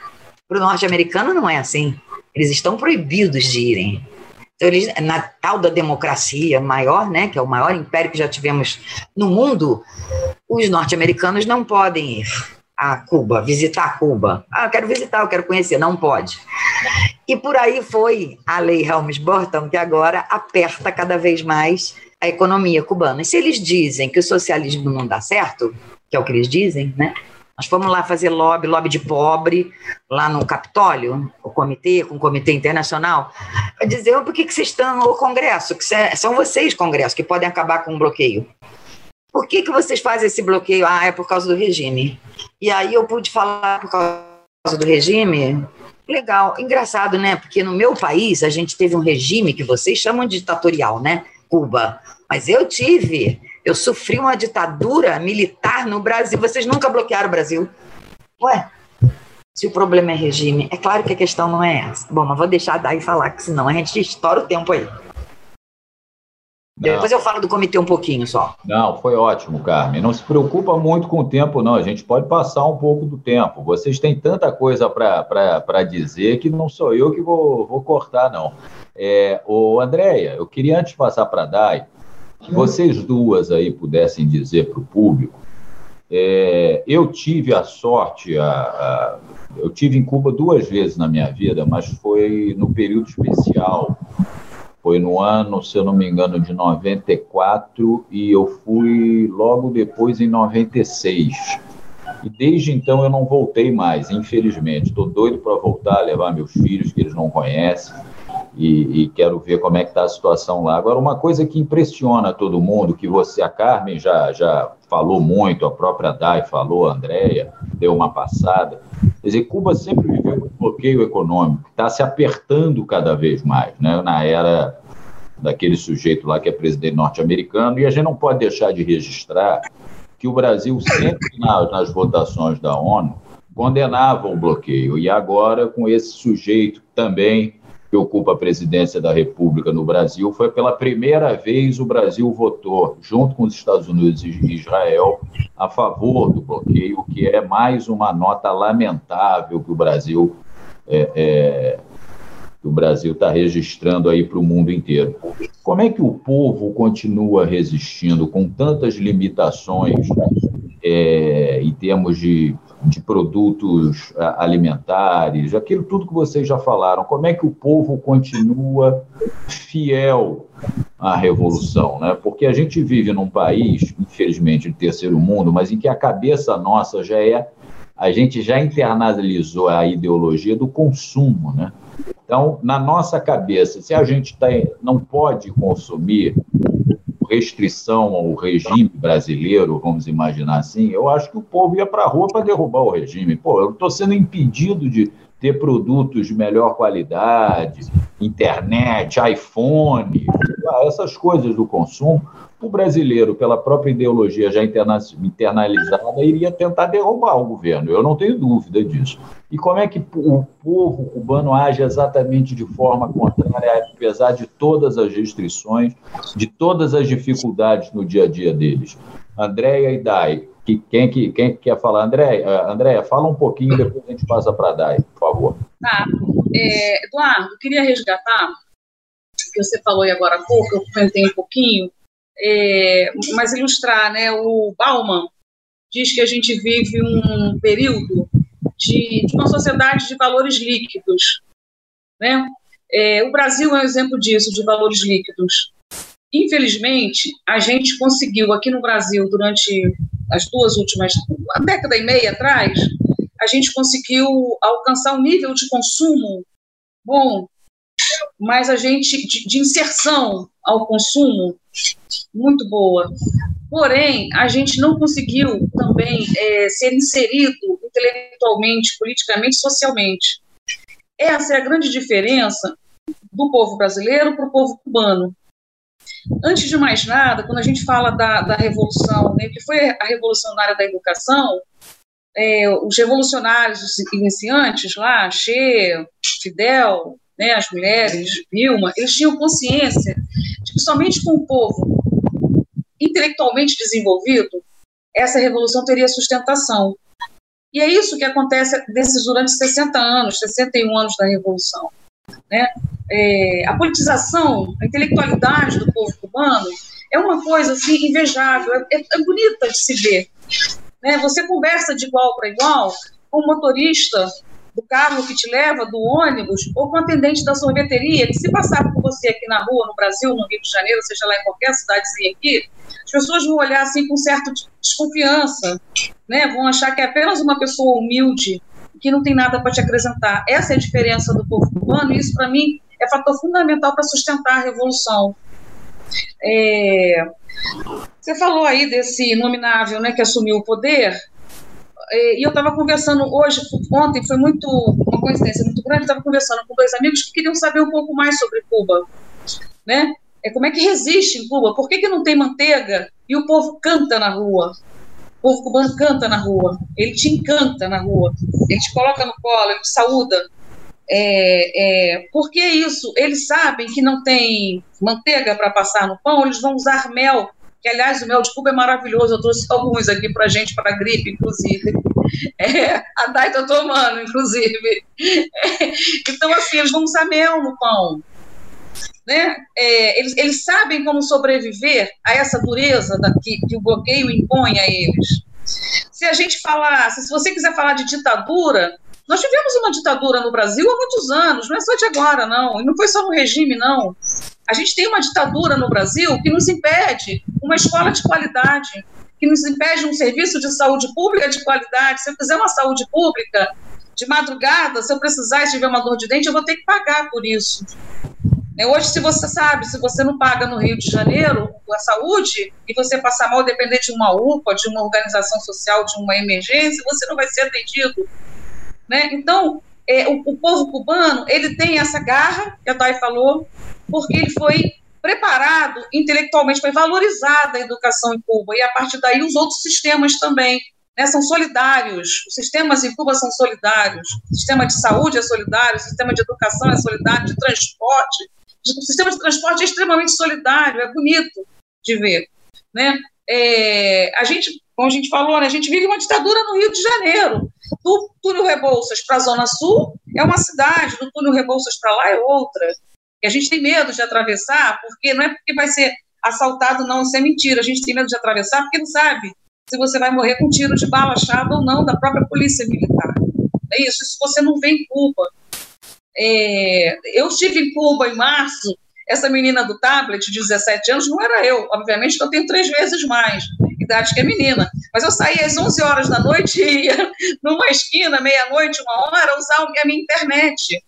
Para o norte-americano não é assim. Eles estão proibidos de irem. Então, eles, na tal da democracia maior, né, que é o maior império que já tivemos no mundo, os norte-americanos não podem ir a Cuba, visitar Cuba. Ah, eu quero visitar, eu quero conhecer. Não pode. E por aí foi a lei Helms-Burton, que agora aperta cada vez mais a economia cubana. E se eles dizem que o socialismo não dá certo, que é o que eles dizem, né? Nós fomos lá fazer lobby, lobby de pobre, lá no Capitólio, o comitê, com o comitê internacional, para dizer por que, que vocês estão no Congresso, que são vocês, Congresso, que podem acabar com o bloqueio. Por que, que vocês fazem esse bloqueio? Ah, é por causa do regime. E aí eu pude falar por causa do regime. Legal, engraçado, né? Porque no meu país a gente teve um regime que vocês chamam de ditatorial, né? Cuba. Mas eu tive, eu sofri uma ditadura militar no Brasil. Vocês nunca bloquearam o Brasil. Ué, se o problema é regime, é claro que a questão não é essa. Bom, mas vou deixar daí falar, que senão a gente estoura o tempo aí. Não. Depois eu falo do comitê um pouquinho só. Não, foi ótimo, Carmen. Não se preocupa muito com o tempo, não. A gente pode passar um pouco do tempo. Vocês têm tanta coisa para dizer que não sou eu que vou, vou cortar, não. É, ô, Andréia, eu queria antes passar para a Dai, que vocês duas aí pudessem dizer para o público. É, eu tive a sorte, a, a, eu tive em Cuba duas vezes na minha vida, mas foi no período especial foi no ano, se eu não me engano, de 94 e eu fui logo depois em 96. E desde então eu não voltei mais, infelizmente. Estou doido para voltar, levar meus filhos que eles não conhecem. E, e, quero ver como é que está a situação lá. Agora, uma coisa que impressiona todo mundo, que você, a Carmen já, já falou muito, a própria Dai falou, a Andrea deu uma passada. Quer dizer, Cuba sempre viveu um bloqueio econômico, está se apertando cada vez mais, né? na era daquele sujeito lá que é presidente norte-americano, e a gente não pode deixar de registrar que o Brasil sempre nas, nas votações da ONU condenava o bloqueio, e agora com esse sujeito também que ocupa a presidência da República no Brasil, foi pela primeira vez o Brasil votou, junto com os Estados Unidos e Israel, a favor do bloqueio, o que é mais uma nota lamentável que o Brasil é, é, o Brasil está registrando aí para o mundo inteiro. Como é que o povo continua resistindo com tantas limitações é, em termos de de produtos alimentares, aquilo tudo que vocês já falaram, como é que o povo continua fiel à revolução, né? Porque a gente vive num país, infelizmente, de terceiro mundo, mas em que a cabeça nossa já é, a gente já internalizou a ideologia do consumo, né? Então, na nossa cabeça, se a gente tá, não pode consumir restrição ao regime brasileiro, vamos imaginar assim, eu acho que o povo ia para a rua para derrubar o regime. Pô, eu estou sendo impedido de ter produtos de melhor qualidade, internet, iPhone, essas coisas do consumo o brasileiro, pela própria ideologia já internalizada, iria tentar derrubar o governo. Eu não tenho dúvida disso. E como é que o povo cubano age exatamente de forma contrária, apesar de todas as restrições, de todas as dificuldades no dia a dia deles? Andréia e Dai, que, quem, que, quem quer falar? Andréia, Andréia, fala um pouquinho, depois a gente passa para Dai, por favor. Tá. É, Eduardo, queria resgatar, que você falou aí agora há pouco, eu comentei um pouquinho, é, mas ilustrar, né, o Bauman diz que a gente vive um período de, de uma sociedade de valores líquidos, né? É, o Brasil é um exemplo disso, de valores líquidos. Infelizmente, a gente conseguiu aqui no Brasil, durante as duas últimas, uma década e meia atrás, a gente conseguiu alcançar um nível de consumo bom, mas a gente, de, de inserção ao consumo, muito boa. Porém, a gente não conseguiu também é, ser inserido intelectualmente, politicamente, socialmente. Essa é a grande diferença do povo brasileiro para o povo cubano. Antes de mais nada, quando a gente fala da, da revolução, né, que foi a revolução na área da educação, é, os revolucionários os iniciantes lá, Che, Fidel, né, as mulheres, Vilma, eles tinham consciência de que somente com o povo intelectualmente desenvolvido, essa revolução teria sustentação. E é isso que acontece desses durante 60 anos, 61 anos da revolução. Né? É, a politização, a intelectualidade do povo cubano é uma coisa assim invejável, é, é bonita de se ver. Né? Você conversa de igual para igual com o motorista do carro que te leva, do ônibus, ou com o atendente da sorveteria, que se passar por você aqui na rua, no Brasil, no Rio de Janeiro, seja lá em qualquer cidadezinha aqui, as pessoas vão olhar assim com certa desconfiança, né? vão achar que é apenas uma pessoa humilde, que não tem nada para te acrescentar. Essa é a diferença do povo cubano, e isso, para mim, é fator fundamental para sustentar a revolução. É... Você falou aí desse inominável né, que assumiu o poder, é, e eu estava conversando hoje, ontem, foi muito uma coincidência muito grande, estava conversando com dois amigos que queriam saber um pouco mais sobre Cuba, né? É como é que resiste em Cuba? Por que, que não tem manteiga e o povo canta na rua? Povo cubano canta na rua, ele te encanta na rua, ele te coloca no colo, ele te saúda. É, é, por que isso? Eles sabem que não tem manteiga para passar no pão, eles vão usar mel que aliás o mel de Cuba é maravilhoso, eu trouxe alguns aqui para gente, para gripe, inclusive. É, a Dai está tomando, inclusive. É, então, assim, eles vão usar mel no pão. Né? É, eles, eles sabem como sobreviver a essa dureza da, que, que o bloqueio impõe a eles. Se a gente falasse, se você quiser falar de ditadura, nós tivemos uma ditadura no Brasil há muitos anos, não é só de agora, não. E não foi só no regime, não. A gente tem uma ditadura no Brasil que nos impede uma escola de qualidade, que nos impede um serviço de saúde pública de qualidade. Se eu fizer uma saúde pública de madrugada, se eu precisar e tiver uma dor de dente, eu vou ter que pagar por isso. É, hoje, se você sabe, se você não paga no Rio de Janeiro a saúde e você passar mal, depender de uma UPA, de uma organização social, de uma emergência, você não vai ser atendido. Né? Então, é, o, o, povo cubano, ele tem essa garra, que a Thay falou, porque ele foi preparado intelectualmente, foi valorizada a educação em Cuba, e a partir daí os outros sistemas também né, são solidários, os sistemas em Cuba são solidários, o sistema de saúde é solidário, o sistema de educação é solidário, de transporte, o sistema de transporte é extremamente solidário, é bonito de ver, né? É, a gente, como a gente falou, né, a gente vive uma ditadura no Rio de Janeiro. Do túnel Rebouças para a Zona Sul é uma cidade, do túnel Rebouças para lá é outra. E a gente tem medo de atravessar, porque não é porque vai ser assaltado, não, isso é mentira. A gente tem medo de atravessar porque não sabe se você vai morrer com tiro de bala chave ou não da própria polícia militar. É isso, isso você não vê em Cuba. É, eu estive em Cuba em março, essa menina do tablet de 17 anos não era eu, obviamente eu tenho três vezes mais idade que a menina, mas eu saía às 11 horas da noite e ia numa esquina, meia-noite, uma hora, usar a minha internet.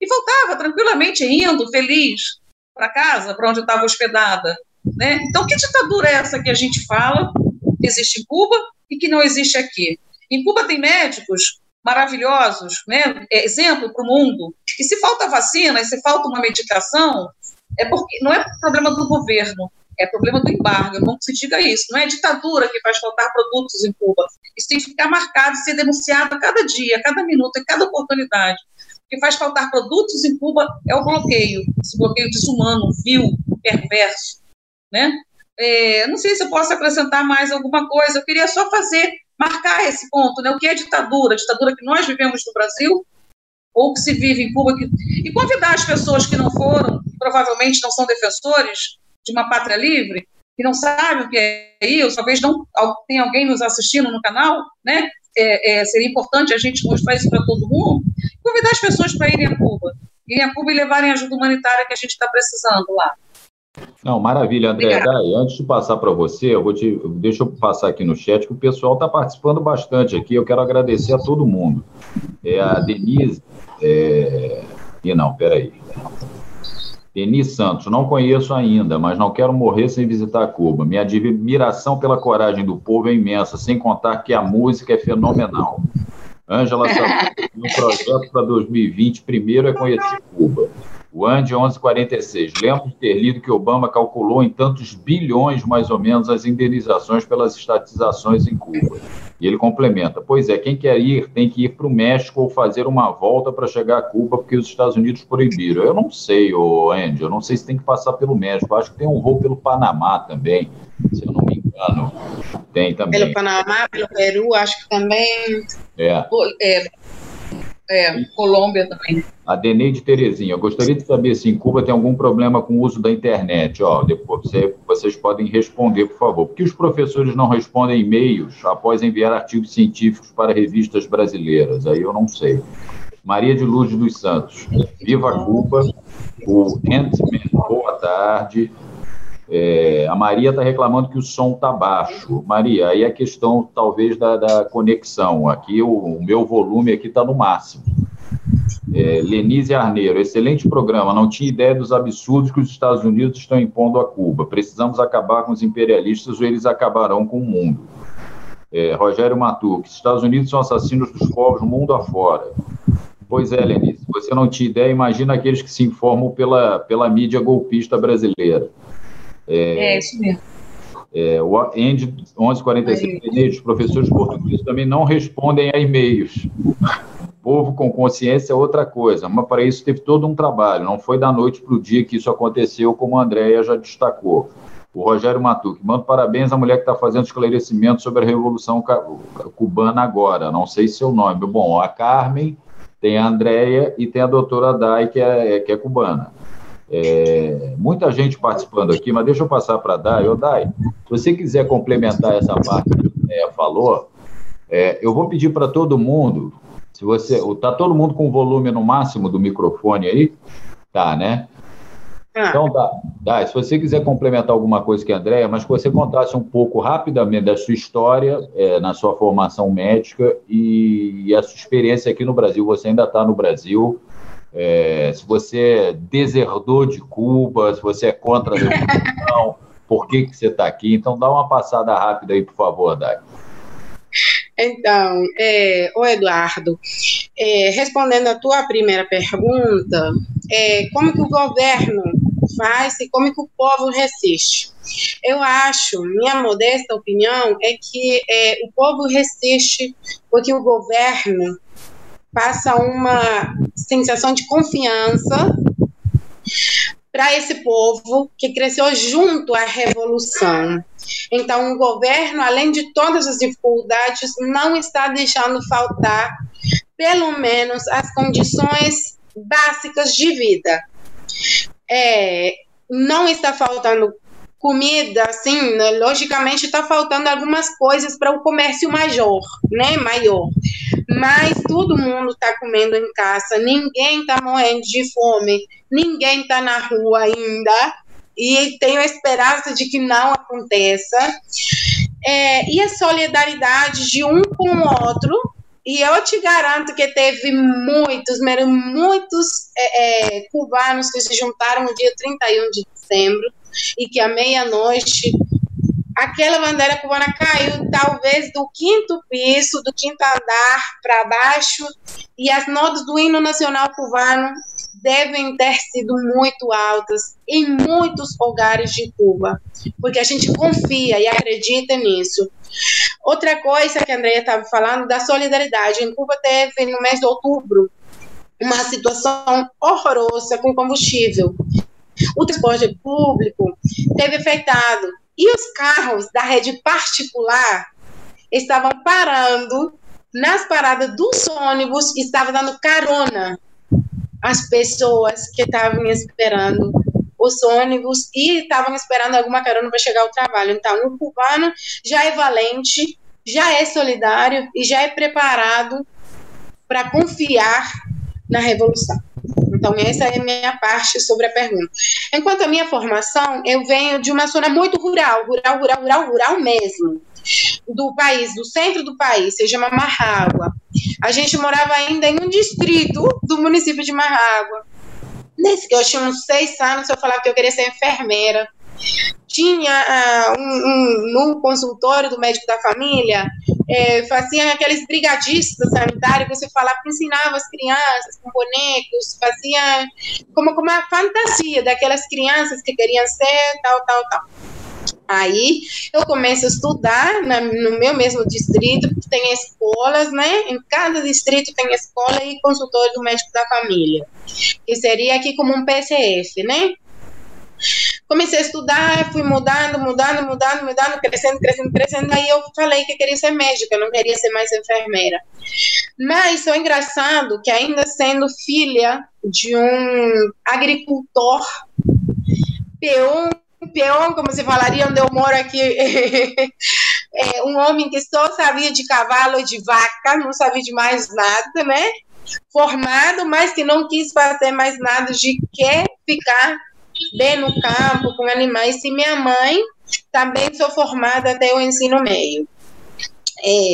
E voltava tranquilamente indo, feliz, para casa, para onde eu estava hospedada. Né? Então, que ditadura é essa que a gente fala, que existe em Cuba e que não existe aqui? Em Cuba tem médicos maravilhosos, né? É exemplo para o mundo. E se falta vacina, se falta uma medicação, é porque não é problema do governo, é problema do embargo. Não se diga isso. Não é ditadura que faz faltar produtos em Cuba. Isso tem que ficar marcado, ser denunciado a cada dia, a cada minuto, a cada oportunidade. O que faz faltar produtos em Cuba é o bloqueio, esse bloqueio desumano, vil, perverso, né? É, não sei se eu posso acrescentar mais alguma coisa. Eu queria só fazer marcar esse ponto, né? O que é ditadura? ditadura que nós vivemos no Brasil ou que se vive em Cuba que... e convidar as pessoas que não foram, provavelmente não são defensores de uma pátria livre, que não sabem o que é isso, talvez não tem alguém nos assistindo no canal, né? É, é, seria importante a gente mostrar isso para todo mundo, convidar as pessoas para irem a Cuba, irem a Cuba e levarem a ajuda humanitária que a gente está precisando lá. Não, maravilha, André. Daí, antes de passar para você, eu vou te, deixa eu passar aqui no chat, que o pessoal está participando bastante aqui. Eu quero agradecer a todo mundo. É a Denise. É... E não, peraí. Denise Santos, não conheço ainda, mas não quero morrer sem visitar Cuba. Minha admiração pela coragem do povo é imensa, sem contar que a música é fenomenal. Ângela no projeto para 2020, primeiro é conhecer Cuba. O AND 1146. Lembro de ter lido que Obama calculou em tantos bilhões, mais ou menos, as indenizações pelas estatizações em Cuba. E ele complementa: Pois é, quem quer ir tem que ir para o México ou fazer uma volta para chegar a Cuba, porque os Estados Unidos proibiram. Eu não sei, ô Andy, eu não sei se tem que passar pelo México. Eu acho que tem um voo pelo Panamá também, se eu não me engano. Tem também. Pelo Panamá, pelo Peru, acho que também. É. é é, Colômbia também. A Deneide Terezinha, eu gostaria de saber se em Cuba tem algum problema com o uso da internet. Ó, depois você, vocês podem responder, por favor. Por que os professores não respondem e-mails após enviar artigos científicos para revistas brasileiras? Aí eu não sei. Maria de Lourdes dos Santos, Viva Cuba, o Ant-Man, boa tarde. É, a Maria está reclamando que o som está baixo. Maria, aí a é questão talvez da, da conexão. Aqui o, o, meu volume aqui está no máximo. É, Lenise Arneiro, excelente programa. Não tinha ideia dos absurdos que os Estados Unidos estão impondo a Cuba. Precisamos acabar com os imperialistas ou eles acabarão com o mundo. É, Rogério Matuque, Estados Unidos são assassinos dos povos mundo afora. Pois é, Lenise, você não tinha ideia, imagina aqueles que se informam pela, pela mídia golpista brasileira. É, é isso mesmo. É, o END 1145, os professores portugueses também não respondem a e-mails. Povo com consciência é outra coisa, mas para isso teve todo um trabalho, não foi da noite para o dia que isso aconteceu, como a Andréia já destacou. O Rogério Matuque, mando parabéns à mulher que está fazendo esclarecimento sobre a Revolução Cubana agora, não sei seu nome. Bom, a Carmen, tem a Andréia e tem a doutora Dai, que é, que é cubana. É, muita gente participando aqui, mas deixa eu passar para a Dai. Ô, Dai, se você quiser complementar essa parte que você falou, é, eu vou pedir para todo mundo, se você. Está todo mundo com o volume no máximo do microfone aí? Tá, né? Ah. Então, dá, se você quiser complementar alguma coisa que a Andréia, mas que você contasse um pouco rapidamente da sua história, é, na sua formação médica e, e, a sua experiência aqui no Brasil. Você ainda está no Brasil. É, se você deserdou de Cuba, se você é contra a revolução, por que, que você está aqui. Então, dá uma passada rápida aí, por favor, Dai. Então, é, o Eduardo, é, respondendo a tua primeira pergunta, é, como que o governo faz e como que o povo resiste? Eu acho, minha modesta opinião, é que é, o povo resiste porque o governo passa uma sensação de confiança para esse povo que cresceu junto à revolução. Então, o governo, além de todas as dificuldades, não está deixando faltar, pelo menos, as condições básicas de vida. É, não está faltando comida, assim, né, logicamente está faltando algumas coisas para o comércio maior, né, maior. Mas todo mundo está comendo em casa, ninguém está morrendo de fome, ninguém está na rua ainda, e tenho a esperança de que não aconteça. É, e a solidariedade de um com o outro, e eu te garanto que teve muitos, muitos é, é, cubanos que se juntaram no dia 31 de dezembro e que à meia-noite aquela bandeira cubana caiu talvez do quinto piso, do quinto andar para baixo, e as notas do hino nacional cubano devem ter sido muito altas em muitos lugares de Cuba, porque a gente confia e acredita nisso. Outra coisa que a Andrea estava falando da solidariedade. Em Cuba teve, no mês de outubro, uma situação horrorosa com combustível. O transporte público teve afetado. E os carros da rede particular estavam parando nas paradas dos ônibus, estavam dando carona às pessoas que estavam esperando os ônibus e estavam esperando alguma carona para chegar ao trabalho. Então, o cubano já é valente, já é solidário e já é preparado para confiar na revolução. Então, essa é a minha parte sobre a pergunta. Enquanto a minha formação, eu venho de uma zona muito rural, rural, rural, rural, rural mesmo, do país, do centro do país, se chama Marrágua. A gente morava ainda em um distrito do município de Marrágua. Nesse que eu tinha uns seis anos, eu falava que eu queria ser enfermeira. Tinha uh, um, um, no consultório do médico da família, é, faziam aqueles brigadistas sanitários que você falava, ensinava as crianças com bonecos, fazia como, como uma fantasia daquelas crianças que queriam ser tal, tal, tal. Aí eu começo a estudar na, no meu mesmo distrito, tem escolas, né? Em cada distrito tem escola e consultório do médico da família, que seria aqui como um PCF, né? Comecei a estudar, fui mudando, mudando, mudando, mudando, crescendo, crescendo, crescendo. Aí eu falei que queria ser médica, não queria ser mais enfermeira. Mas é engraçado que, ainda sendo filha de um agricultor peão, peão, como se falaria onde eu moro aqui, é um homem que só sabia de cavalo e de vaca, não sabia de mais nada, né? Formado, mas que não quis fazer mais nada de que ficar bem no campo, com animais. E minha mãe também sou formada até o ensino meio. É,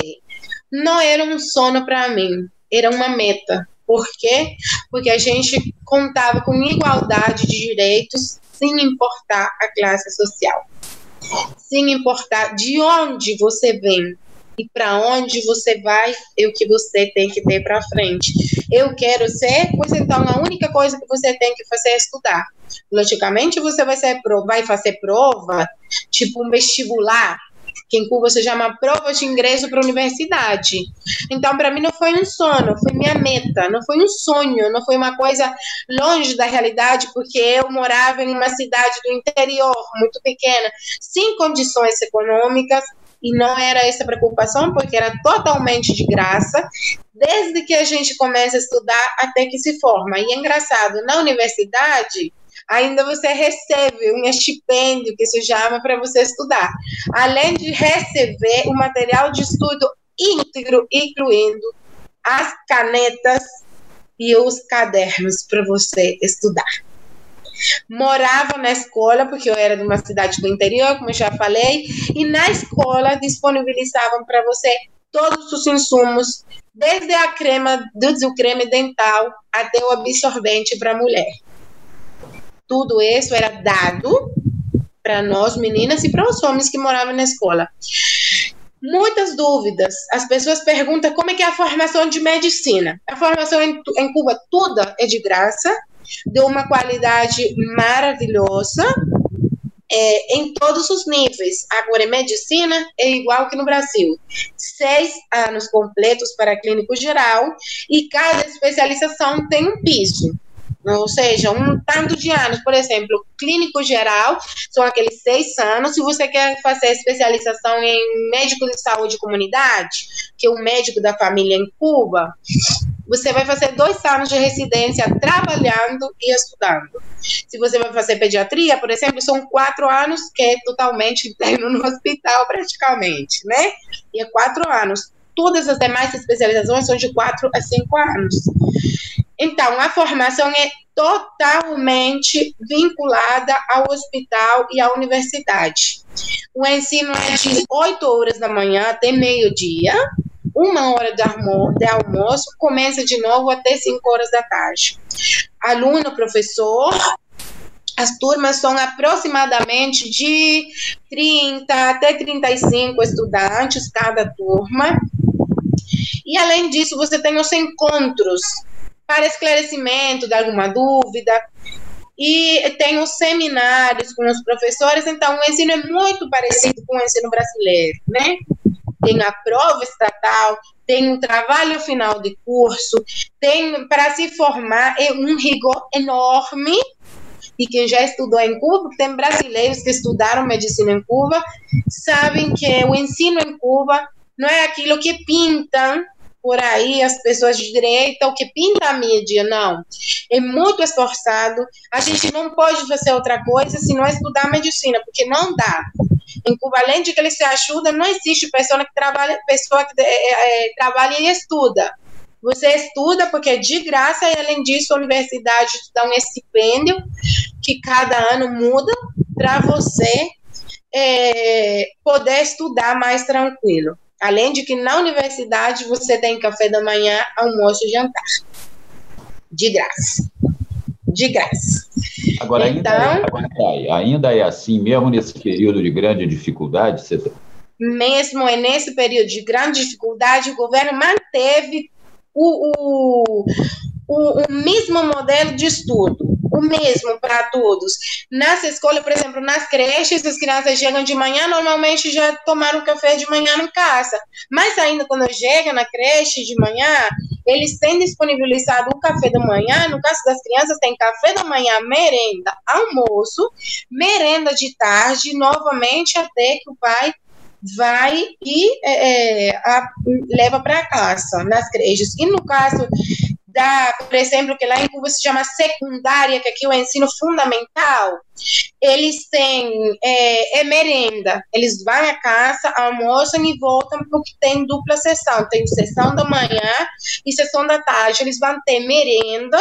não era um sono para mim, era uma meta. Por quê? Porque a gente contava com igualdade de direitos sem importar a classe social. Sem importar de onde você vem, e para onde você vai é o que você tem que ter para frente. Eu quero ser, pois então a única coisa que você tem que fazer é estudar. Logicamente você vai, ser, vai fazer prova, tipo um vestibular, que em Cuba se chama prova de ingresso para a universidade. Então, para mim, não foi um sono, foi minha meta, não foi um sonho, não foi uma coisa longe da realidade, porque eu morava em uma cidade do interior, muito pequena, sem condições econômicas, e não era essa preocupação, porque era totalmente de graça, desde que a gente começa a estudar até que se forma. E é engraçado, na universidade, ainda você recebe um estipêndio que se chama para você estudar, além de receber o material de estudo íntegro, incluindo as canetas e os cadernos para você estudar. Morava na escola, porque eu era de uma cidade do interior, como eu já falei, e na escola disponibilizavam para você todos os insumos, desde a crema, desde o creme dental até o absorvente para mulher. Tudo isso era dado para nós meninas e para os homens que moravam na escola. Muitas dúvidas. As pessoas perguntam como é que é a formação de medicina. A formação em, em Cuba toda é de graça, de uma qualidade maravilhosa, é, em todos os níveis. Agora, em medicina é igual que no Brasil. Seis anos completos para clínico geral e cada especialização tem um piso. Ou seja, um tanto de anos, por exemplo, clínico geral, são aqueles seis anos. Se você quer fazer especialização em médico de saúde comunidade, que é o médico da família em Cuba, você vai fazer dois anos de residência trabalhando e estudando. Se você vai fazer pediatria, por exemplo, são quatro anos, que é totalmente interno no hospital, praticamente, né? E é quatro anos. Todas as demais especializações são de quatro a cinco anos. Então, a formação é totalmente vinculada ao hospital e à universidade. O ensino é de 8 horas da manhã até meio-dia, uma hora de, de almoço, começa de novo até 5 horas da tarde. Aluno, professor, as turmas são aproximadamente de 30 até 35 estudantes cada turma. E além disso, você tem os encontros para esclarecimento de alguma dúvida. E tem os seminários com os professores, então o ensino é muito parecido com o ensino brasileiro, né? Tem a prova estatal, tem um trabalho final de curso, tem para se formar é um rigor enorme. E quem já estudou em Cuba, tem brasileiros que estudaram medicina em Cuba, sabem que o ensino em Cuba não é aquilo que pintam por aí as pessoas de direita, o que pinta a mídia, não. É muito esforçado. A gente não pode fazer outra coisa se não estudar medicina, porque não dá. Em Cuba, além de que eles se ajudam, não existe pessoa que trabalha, pessoa que é, é, trabalha e estuda. Você estuda porque é de graça e, além disso, a universidade te dá um estipêndio que cada ano muda para você é, poder estudar mais tranquilo. Além de que na universidade você tem café da manhã, almoço e jantar. De graça. De graça. Agora, então, ainda, é, ainda é assim, mesmo nesse período de grande dificuldade? Você... Tá- mesmo nesse período de grande dificuldade, o governo manteve o, o, o, o mesmo modelo de estudo o mesmo para todos. Nas escolas, por exemplo, nas creches, as crianças chegam de manhã, normalmente já tomaram café de manhã em casa. Mas ainda quando chega na creche de manhã, eles têm disponibilizado o café da manhã. No caso das crianças, tem café da manhã, merenda, almoço, merenda de tarde, novamente até que o pai vai e é, é a, leva para casa nas creches. E no caso por exemplo, que lá em Cuba se chama secundária, que aqui é o ensino fundamental, eles têm é, é merenda. Eles vão à casa, almoçam e voltam porque tem dupla sessão. Tem sessão da manhã e sessão da tarde. Eles vão ter merenda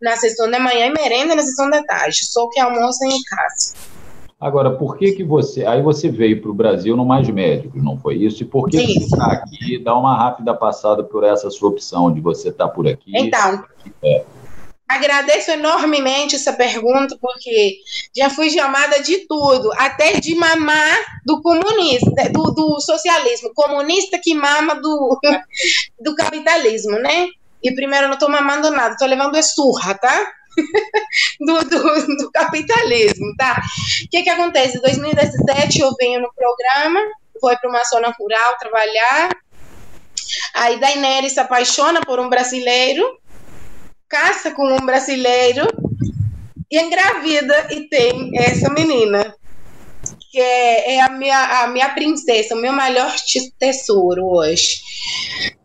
na sessão da manhã e merenda na sessão da tarde, só que almoçam em casa. Agora, por que que você... Aí você veio para o Brasil no Mais Médicos, não foi isso? E por que, que você está aqui? Dá uma rápida passada por essa sua opção de você estar tá por aqui. Então, é. agradeço enormemente essa pergunta, porque já fui chamada de tudo, até de mamar do comunista, do, do socialismo. Comunista que mama do, do capitalismo, né? E primeiro, eu não estou mamando nada, estou levando é surra, tá? do, do, do, capitalismo, tá? O que que acontece? Em 2017 eu venho no programa, foi para uma zona rural trabalhar, aí Daineri se apaixona por um brasileiro, casa com um brasileiro e engravida e tem essa menina que é, é, a, minha, a minha princesa, o meu maior tesouro hoje.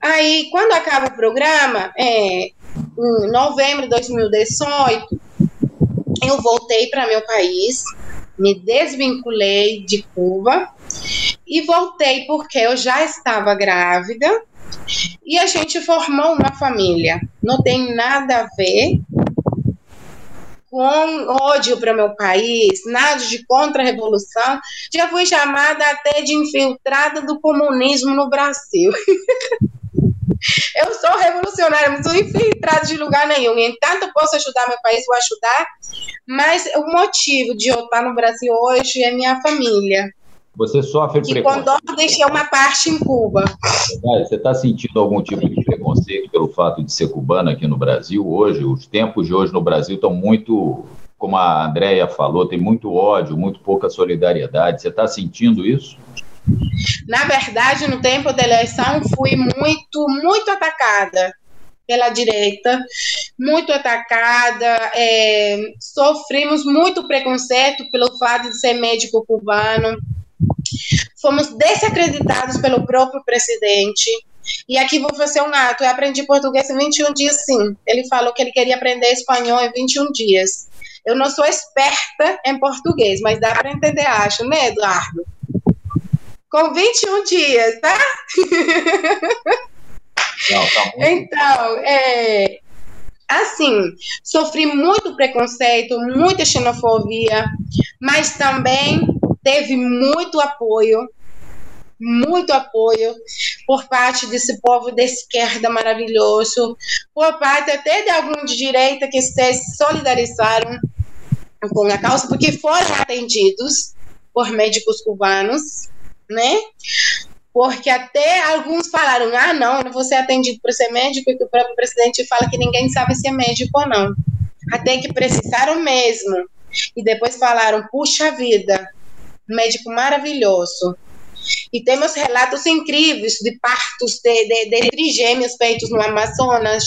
Aí, quando acaba o programa, é, em novembro de 2018, eu voltei para meu país, me desvinculei de Cuba e voltei porque eu já estava grávida e a gente formou uma família. Não tem nada a ver com ódio para meu país, nada de contra-revolução, já fui chamada até de infiltrada do comunismo no Brasil. eu sou revolucionária, não sou infiltrada de lugar nenhum. Entanto, eu posso ajudar meu país, vou ajudar, mas o motivo de eu estar no Brasil hoje é minha família. Você sofre que preconceito. quando deixei uma parte em Cuba. Você está sentindo algum tipo de preconceito pelo fato de ser cubana aqui no Brasil hoje? Os tempos de hoje no Brasil estão muito, como a Andrea falou, tem muito ódio, muito pouca solidariedade. Você está sentindo isso? Na verdade, no tempo da eleição, fui muito, muito atacada pela direita, muito atacada, é, sofrimos muito preconceito pelo fato de ser médico cubano, Fomos desacreditados pelo próprio presidente. E aqui vou fazer um ato. Eu aprendi português em 21 dias, sim. Ele falou que ele queria aprender espanhol em 21 dias. Eu não sou experta em português, mas dá para entender, acho, né, Eduardo? Com 21 dias, tá? Não, tá então, é, assim, sofri muito preconceito, muita xenofobia, mas também teve muito apoio, muito apoio por parte desse povo da esquerda maravilhoso, por parte até de alguns de direita que se solidarizaram com a causa, porque foram atendidos por médicos cubanos, né? Porque até alguns falaram: ah, não, eu vou ser atendido por ser médico, e que o próprio presidente fala que ninguém sabe se é médico ou não. Até que precisaram mesmo. E depois falaram: puxa vida, médico maravilhoso. E temos relatos incríveis de partos de, de, de trigêmeos feitos no Amazonas,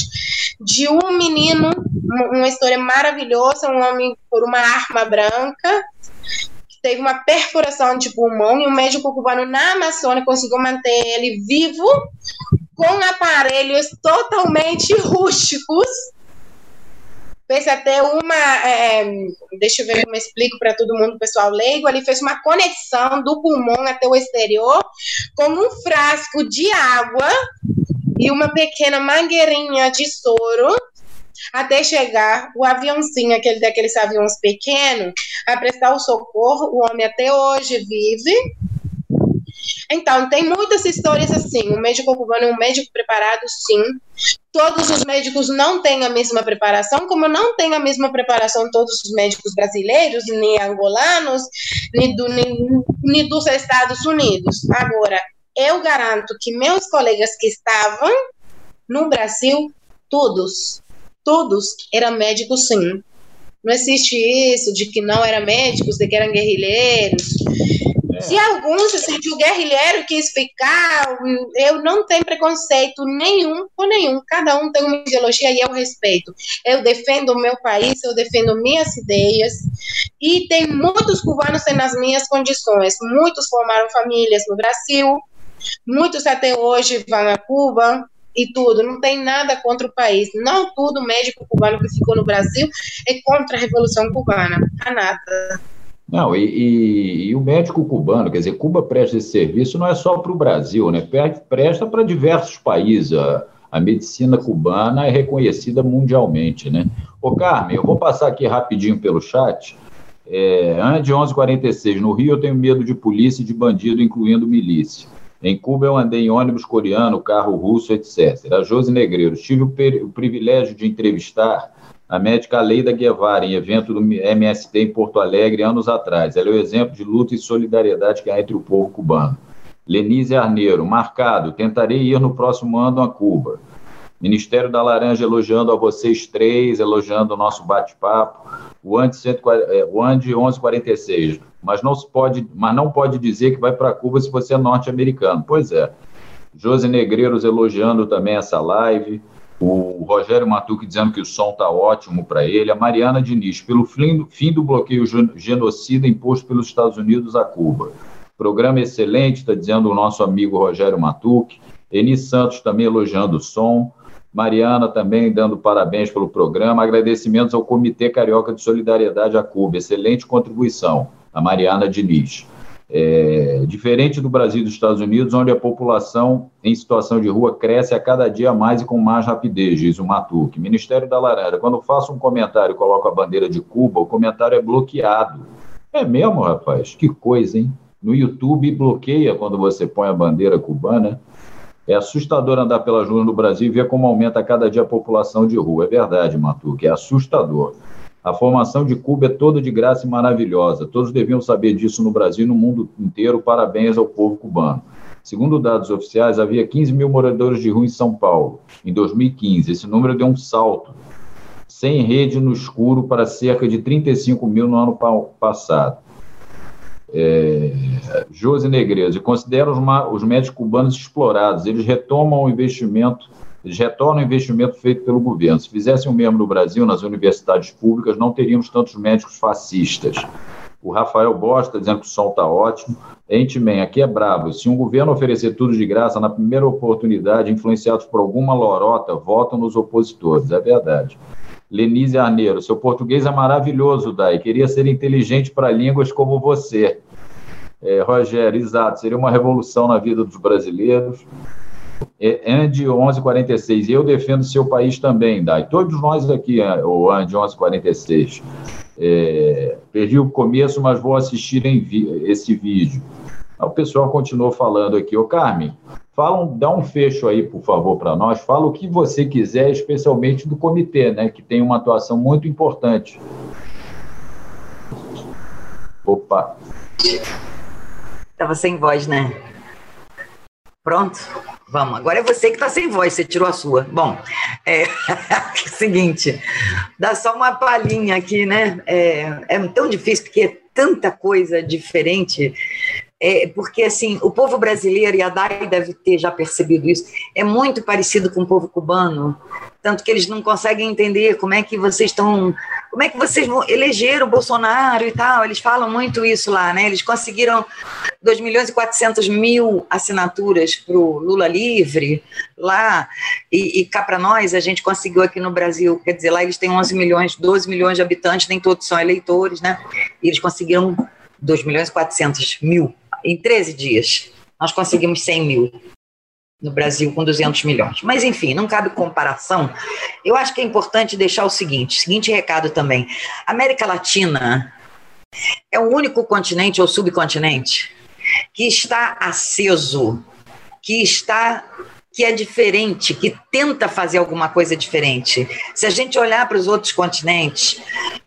de um menino, uma história maravilhosa, um homem por uma arma branca, teve uma perfuração de pulmão, e o um médico cubano na Amazônia conseguiu manter ele vivo com aparelhos totalmente rústicos fez até uma. É, deixa eu ver como eu explico para todo mundo, pessoal leigo. Ele fez uma conexão do pulmão até o exterior com um frasco de água e uma pequena mangueirinha de soro até chegar o aviãozinho, aquele daqueles aviões pequenos, a prestar o socorro. O homem até hoje vive então, tem muitas histórias assim. O médico cubano é um médico preparado, sim. Todos os médicos não têm a mesma preparação, como não tem a mesma preparação todos os médicos brasileiros, nem angolanos, nem, do, nem, nem dos Estados Unidos. Agora, eu garanto que meus colegas que estavam no Brasil, todos, todos eram médicos, sim. Não existe isso de que não eram médicos, de que eram guerrilheiros. Se alguns, assim, o guerrilheiro quis ficar, eu não tenho preconceito nenhum com nenhum. Cada um tem uma ideologia e eu respeito. Eu defendo o meu país, eu defendo minhas ideias. E tem muitos cubanos nas minhas condições. Muitos formaram famílias no Brasil, muitos até hoje vão a Cuba, e tudo, não tem nada contra o país. Não tudo médico cubano que ficou no Brasil é contra a Revolução Cubana. Há nada. Não, e, e, e, o médico cubano, quer dizer, Cuba presta esse serviço não é só para o Brasil, né? Presta para diversos países. A, a, medicina cubana é reconhecida mundialmente, né? Ô, Carmen, eu vou passar aqui rapidinho pelo chat. É, Ande 1146, no Rio eu tenho medo de polícia e de bandido, incluindo milícia. Em Cuba eu andei em ônibus coreano, carro russo, etc. A Josi Negreiro, tive o, o privilégio de entrevistar a médica Leida Guevara, em evento do MST em Porto Alegre, anos atrás. Ela é o exemplo de luta e solidariedade que há entre o povo cubano. Lenise Arneiro, marcado, tentarei ir no próximo ano a Cuba. Ministério da Laranja elogiando a vocês três, elogiando o nosso bate-papo. O Ande, 1146, é, mas não, se pode, mas não pode dizer que vai para Cuba se você é norte-americano. Pois é. Josi Negreiros elogiando também essa live o Rogério Matuque dizendo que o som está ótimo para ele, a Mariana Diniz, pelo fim, fim do bloqueio genocida imposto pelos Estados Unidos a Cuba. Programa excelente, está dizendo o nosso amigo Rogério Matuque. Eni Santos também elogiando o som. Mariana também dando parabéns pelo programa. Agradecimentos ao Comitê Carioca de Solidariedade a Cuba. Excelente contribuição. A Mariana Diniz. É, diferente do Brasil e dos Estados Unidos, onde a população em situação de rua cresce a cada dia mais e com mais rapidez, diz o Matuque. Ministério da Laranja, quando faço um comentário e coloco a bandeira de Cuba, o comentário é bloqueado. É mesmo, rapaz? Que coisa, hein? No YouTube bloqueia quando você põe a bandeira cubana. É assustador andar pelas ruas no Brasil e ver como aumenta a cada dia a população de rua. É verdade, Matuque, é assustador. A formação de Cuba é toda de graça e maravilhosa. Todos deviam saber disso no Brasil e no mundo inteiro. Parabéns ao povo cubano. Segundo dados oficiais, havia 15 mil moradores de rua em São Paulo em 2015. Esse número deu um salto, sem rede no escuro, para cerca de 35 mil no ano passado. É, Josi Negreiro, considera os, os médicos cubanos explorados. Eles retomam o investimento eles retornam o investimento feito pelo governo. Se fizessem o mesmo no Brasil, nas universidades públicas, não teríamos tantos médicos fascistas. O Rafael Bosta dizendo que o som está ótimo. Entman, aqui é brabo. Se um governo oferecer tudo de graça na primeira oportunidade, influenciados por alguma lorota, votam nos opositores. É verdade. Lenise Arneiro, seu português é maravilhoso, Dai. Queria ser inteligente para línguas como você. É, Rogério, exato. Seria uma revolução na vida dos brasileiros. É, Andy 1146, eu defendo seu país também, Dai. Todos nós aqui, é, o Andy 1146. É, perdi o começo, mas vou assistir vi esse vídeo. O pessoal continuou falando aqui. Ô, Carmen, fala um, dá um fecho aí, por favor, para nós. Fala o que você quiser, especialmente do comitê, né, que tem uma atuação muito importante. Opa. Estava sem voz, né? Pronto? Vamos, agora é você que está sem voz, você tirou a sua. Bom, é seguinte, dá só uma palhinha aqui, né? É, é tão difícil porque é tanta coisa diferente. É, porque assim, o povo brasileiro, e a Dai deve ter já percebido isso, é muito parecido com o povo cubano, tanto que eles não conseguem entender como é que vocês estão como é que vocês elegeram o Bolsonaro e tal? Eles falam muito isso lá, né? Eles conseguiram 2 milhões e 400 mil assinaturas para o Lula livre lá, e, e cá para nós, a gente conseguiu aqui no Brasil, quer dizer, lá eles têm 11 milhões, 12 milhões de habitantes, nem todos são eleitores, né? E eles conseguiram 2 milhões e 400 mil em 13 dias. Nós conseguimos 100 mil no Brasil com 200 milhões. Mas, enfim, não cabe comparação. Eu acho que é importante deixar o seguinte, seguinte recado também. América Latina é o único continente ou subcontinente que está aceso, que está que é diferente, que tenta fazer alguma coisa diferente. Se a gente olhar para os outros continentes,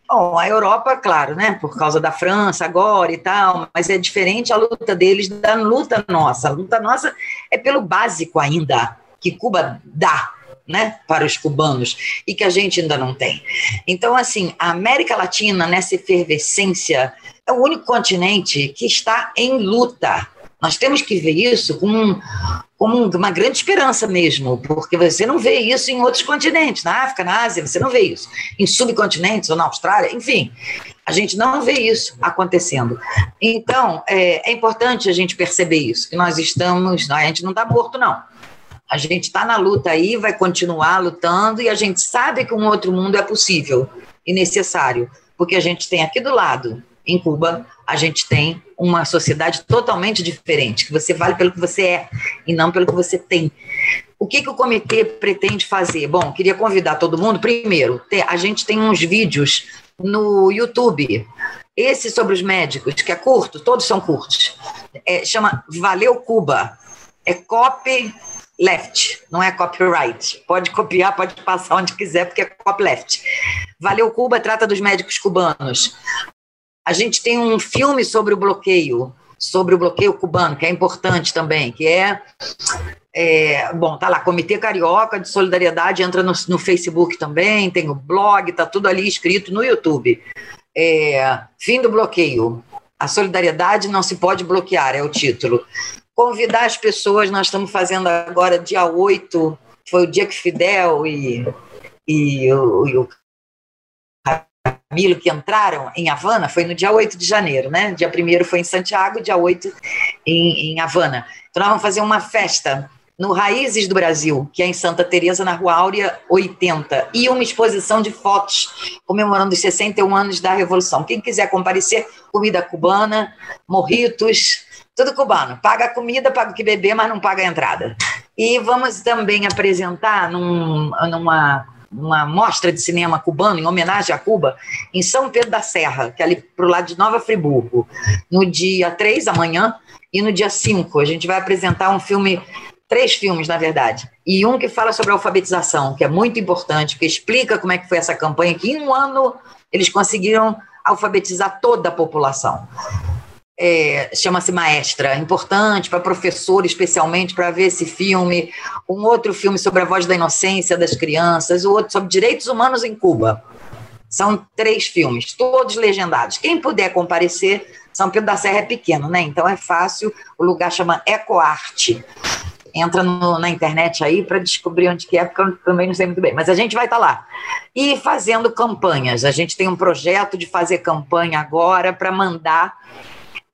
bom, a Europa, claro, né, por causa da França agora e tal, mas é diferente a luta deles da luta nossa. A luta nossa é pelo básico ainda, que Cuba dá, né, para os cubanos e que a gente ainda não tem. Então, assim, a América Latina, nessa efervescência, é o único continente que está em luta. Nós temos que ver isso como, como uma grande esperança mesmo, porque você não vê isso em outros continentes, na África, na Ásia, você não vê isso. Em subcontinentes ou na Austrália, enfim, a gente não vê isso acontecendo. Então, é, é importante a gente perceber isso, que nós estamos, a gente não está morto, não. A gente está na luta aí, vai continuar lutando e a gente sabe que um outro mundo é possível e necessário, porque a gente tem aqui do lado em Cuba, a gente tem uma sociedade totalmente diferente, que você vale pelo que você é e não pelo que você tem. O que, que o comitê pretende fazer? Bom, queria convidar todo mundo. Primeiro, a gente tem uns vídeos no YouTube. Esse sobre os médicos, que é curto, todos são curtos. É, chama Valeu Cuba. É copy left, não é copyright. Pode copiar, pode passar onde quiser, porque é copyleft. Valeu Cuba trata dos médicos cubanos. A gente tem um filme sobre o bloqueio, sobre o bloqueio cubano, que é importante também, que é, é bom, tá lá, Comitê Carioca de Solidariedade, entra no, no Facebook também, tem o blog, tá tudo ali escrito no YouTube. É, fim do bloqueio. A solidariedade não se pode bloquear, é o título. Convidar as pessoas, nós estamos fazendo agora dia 8, foi o dia que Fidel e, e, o, e o Camilo que entraram em Havana foi no dia 8 de janeiro, né? Dia 1 foi em Santiago, dia 8 em, em Havana. Então nós vamos fazer uma festa no Raízes do Brasil, que é em Santa Teresa, na Rua Áurea 80, e uma exposição de fotos comemorando os 61 anos da Revolução. Quem quiser comparecer, comida cubana, morritos, tudo cubano. Paga a comida, paga o que beber, mas não paga a entrada. E vamos também apresentar num, numa uma mostra de cinema cubano em homenagem a Cuba em São Pedro da Serra, que é ali para o lado de Nova Friburgo, no dia 3 amanhã e no dia 5. A gente vai apresentar um filme três filmes, na verdade, e um que fala sobre alfabetização, que é muito importante, que explica como é que foi essa campanha, que em um ano eles conseguiram alfabetizar toda a população. É, chama-se Maestra, importante para professor, especialmente para ver esse filme. Um outro filme sobre a voz da inocência das crianças, o outro sobre direitos humanos em Cuba. São três filmes, todos legendados. Quem puder comparecer, São Pedro da Serra é pequeno, né? Então é fácil. O lugar chama Ecoarte entra no, na internet aí para descobrir onde que é, porque eu também não sei muito bem. Mas a gente vai estar tá lá. E fazendo campanhas. A gente tem um projeto de fazer campanha agora para mandar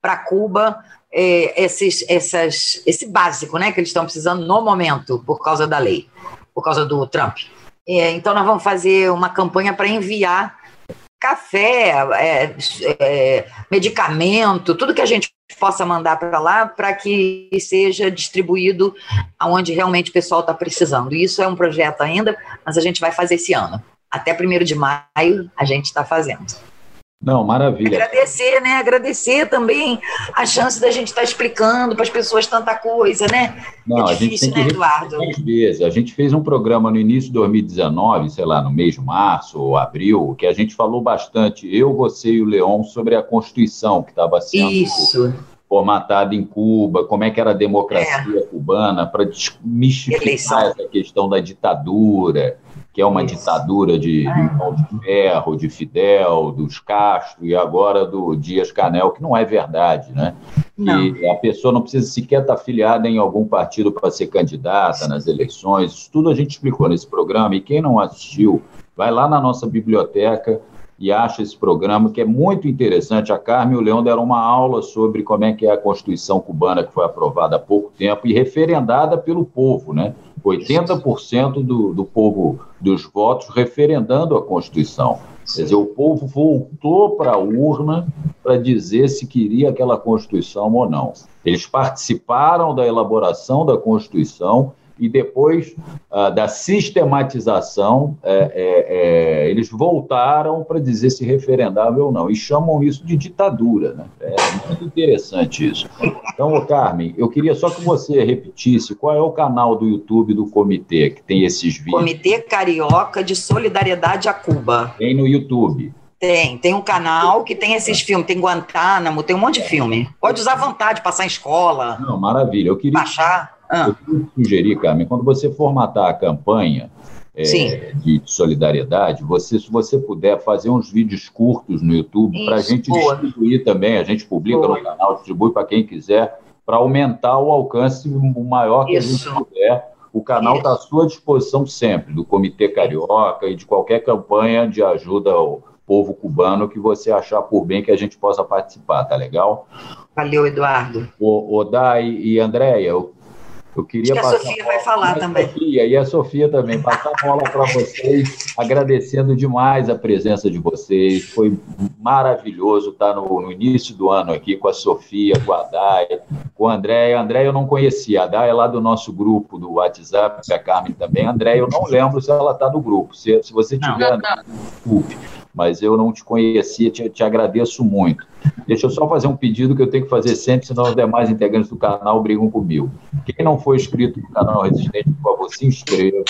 para Cuba é, esses, essas, esse básico né, que eles estão precisando no momento, por causa da lei, por causa do Trump. É, então, nós vamos fazer uma campanha para enviar café, é, é, medicamento, tudo que a gente possa mandar para lá para que seja distribuído aonde realmente o pessoal está precisando. Isso é um projeto ainda, mas a gente vai fazer esse ano. Até 1 de maio a gente está fazendo. Não, maravilha. Agradecer, né? Agradecer também a chance da gente estar tá explicando para as pessoas tanta coisa, né? Não, é difícil, a gente tem né, Eduardo? vezes. A gente fez um programa no início de 2019, sei lá, no mês de março ou abril, que a gente falou bastante, eu, você e o Leon, sobre a Constituição que estava sendo Isso. formatada em Cuba, como é que era a democracia é. cubana, para desmistificar essa questão da ditadura que é uma Isso. ditadura de, ah. de ferro, de Fidel, dos Castro e agora do Dias Canel, que não é verdade, né? Não. Que a pessoa não precisa sequer estar afiliada em algum partido para ser candidata nas eleições. Isso tudo a gente explicou nesse programa e quem não assistiu, vai lá na nossa biblioteca e acha esse programa que é muito interessante. A Carmen e o Leão deram uma aula sobre como é que é a Constituição cubana que foi aprovada há pouco tempo e referendada pelo povo, né? 80% do, do povo dos votos referendando a Constituição. Quer dizer, o povo voltou para a urna para dizer se queria aquela Constituição ou não. Eles participaram da elaboração da Constituição e depois ah, da sistematização, é, é, é, eles voltaram para dizer se referendável ou não, e chamam isso de ditadura. Né? É muito interessante isso. Então, Carmen, eu queria só que você repetisse qual é o canal do YouTube do comitê que tem esses vídeos. Comitê Carioca de Solidariedade a Cuba. Tem no YouTube. Tem, tem um canal que tem esses filmes, tem Guantánamo, tem um monte de filme. Pode usar à vontade, passar em escola. Não, maravilha. Eu queria. Baixar. Ah. Eu sugerir, Carmen, quando você formatar a campanha é, de solidariedade, você, se você puder fazer uns vídeos curtos no YouTube para a gente boa. distribuir também, a gente publica boa. no canal, distribui para quem quiser, para aumentar o alcance o maior que Isso. a gente puder. O canal está à sua disposição sempre, do Comitê Carioca e de qualquer campanha de ajuda ao povo cubano que você achar por bem que a gente possa participar, tá legal? Valeu, Eduardo. O, o Dai e Andréia, eu eu queria Acho que a Sofia vai falar também. Sofia, e a Sofia também, passar a bola para vocês, agradecendo demais a presença de vocês. Foi maravilhoso estar no, no, início do ano aqui com a Sofia, com a Daya, com a Andréia. A Andréia eu não conhecia, a Daya é lá do nosso grupo do WhatsApp, a Carmen também. A Andréia eu não lembro se ela está no grupo. Se, se você tiver, não, não. desculpe mas eu não te conhecia, te, te, agradeço muito. Deixa eu só fazer um pedido que eu tenho que fazer sempre, senão os demais integrantes do canal brigam comigo. Quem não for inscrito no canal Resistente, por favor, se inscreva,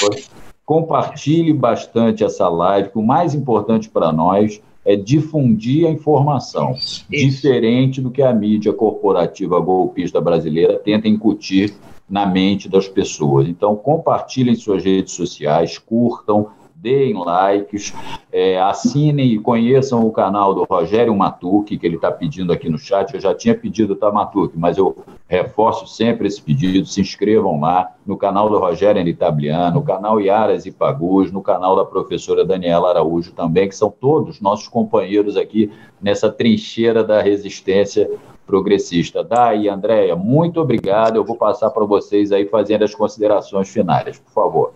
compartilhe bastante essa live, que o mais importante para nós é difundir a informação, Isso. diferente do que a mídia corporativa golpista brasileira tenta incutir na mente das pessoas. Então, compartilhem suas redes sociais, curtam, deem likes, é, assinem e conheçam o canal do Rogério Matuque, que ele está pedindo aqui no chat. Eu já tinha pedido, tá, Matuque, mas eu reforço sempre esse pedido. Se inscrevam lá no canal do Rogério Anitabliano, no canal Iaras e Pagus, no canal da professora Daniela Araújo também, que são todos nossos companheiros aqui nessa trincheira da resistência progressista. Daí, Andréia, muito obrigado. Eu vou passar para vocês aí fazendo as considerações finais, por favor.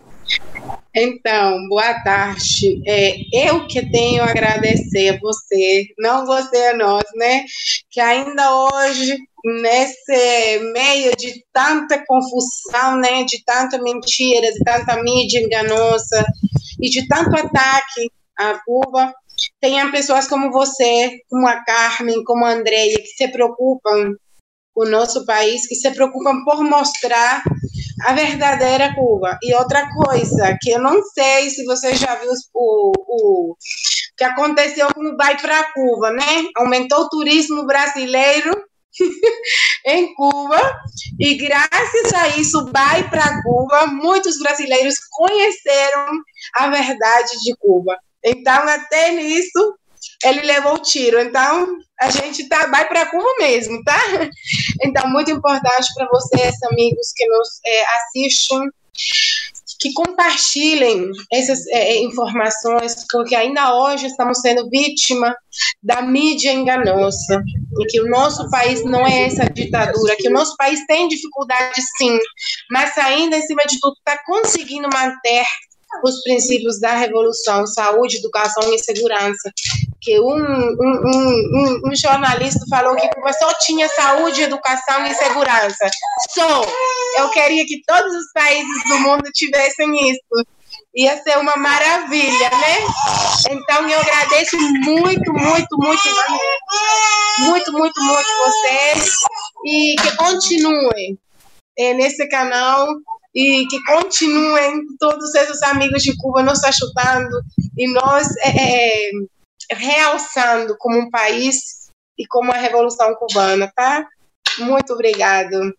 Então, boa tarde. É, eu que tenho a agradecer a você, não você a nós, né? Que ainda hoje, nesse meio de tanta confusão, né? De tanta mentira, de tanta mídia enganosa e de tanto ataque à Cuba, tenha pessoas como você, como a Carmen, como a Andrea, que se preocupam o nosso país, que se preocupam por mostrar a verdadeira Cuba. E outra coisa, que eu não sei se você já viu o, o que aconteceu com o Vai para Cuba, né? Aumentou o turismo brasileiro em Cuba e graças a isso vai para Cuba muitos brasileiros conheceram a verdade de Cuba então, até nisso, ele levou o tiro. Então, a gente tá, vai para Cuba mesmo, tá? Então, muito importante para vocês, amigos que nos é, assistem, que compartilhem essas é, é, informações, porque ainda hoje estamos sendo vítima da mídia enganosa, e que o nosso país não é essa ditadura, que o nosso país tem dificuldade sim, mas ainda, em cima de tudo, está conseguindo manter os princípios da revolução, saúde, educação e segurança. Que um, um, um, um jornalista falou que Cuba só tinha saúde, educação e segurança. Só. Eu queria que todos os países do mundo tivessem isso. Ia ser uma maravilha, né? Então eu agradeço muito, muito, muito, muito, muito, muito vocês e que continuem é, nesse canal e que continuem todos esses amigos de Cuba nos ajudando e nós é, é, realçando como um país e como a Revolução Cubana, tá? Muito obrigado.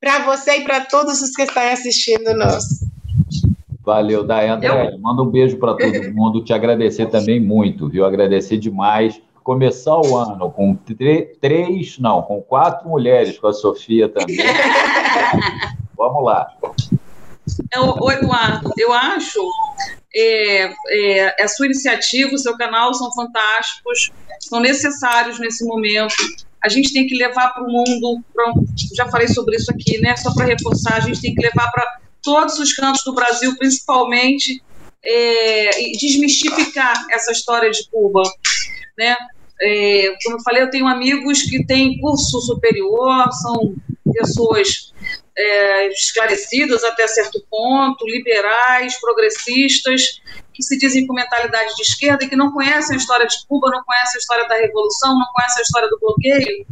Para você e para todos os que estão assistindo nós. Valeu, Day. André, manda um beijo para todo mundo. Te agradecer também muito, viu? Agradecer demais. Começar o ano com três, não, com quatro mulheres, com a Sofia também. Vamos lá. O Eduardo, eu acho é, é, a sua iniciativa, o seu canal são fantásticos, são necessários nesse momento. A gente tem que levar para o mundo, já falei sobre isso aqui, né? Só para reforçar, a gente tem que levar para todos os cantos do Brasil, principalmente, é, e desmistificar essa história de Cuba, né? É, como eu falei, eu tenho amigos que têm curso superior, são pessoas é, esclarecidas até certo ponto, liberais, progressistas, que se dizem com mentalidade de esquerda e que não conhecem a história de Cuba, não conhecem a história da Revolução, não conhecem a história do bloqueio,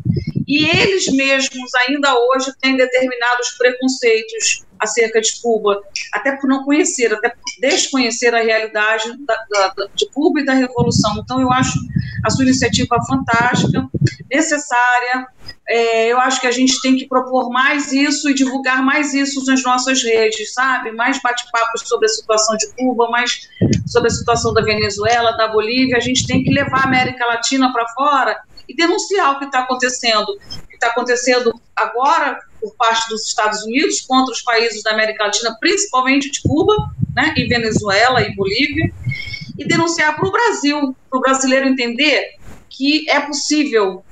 e eles mesmos ainda hoje têm determinados preconceitos acerca de Cuba, até por não conhecer, até por desconhecer a realidade da, da, de Cuba e da Revolução. Então, eu acho a sua iniciativa fantástica, necessária. É, eu acho que a gente tem que propor mais isso e divulgar mais isso nas nossas redes, sabe? Mais bate-papos sobre a situação de Cuba, mais sobre a situação da Venezuela, da Bolívia. A gente tem que levar a América Latina para fora e denunciar o que está acontecendo. O que está acontecendo agora por parte dos Estados Unidos contra os países da América Latina, principalmente de Cuba, né, e Venezuela e Bolívia, e denunciar para o Brasil, para o brasileiro entender que é possível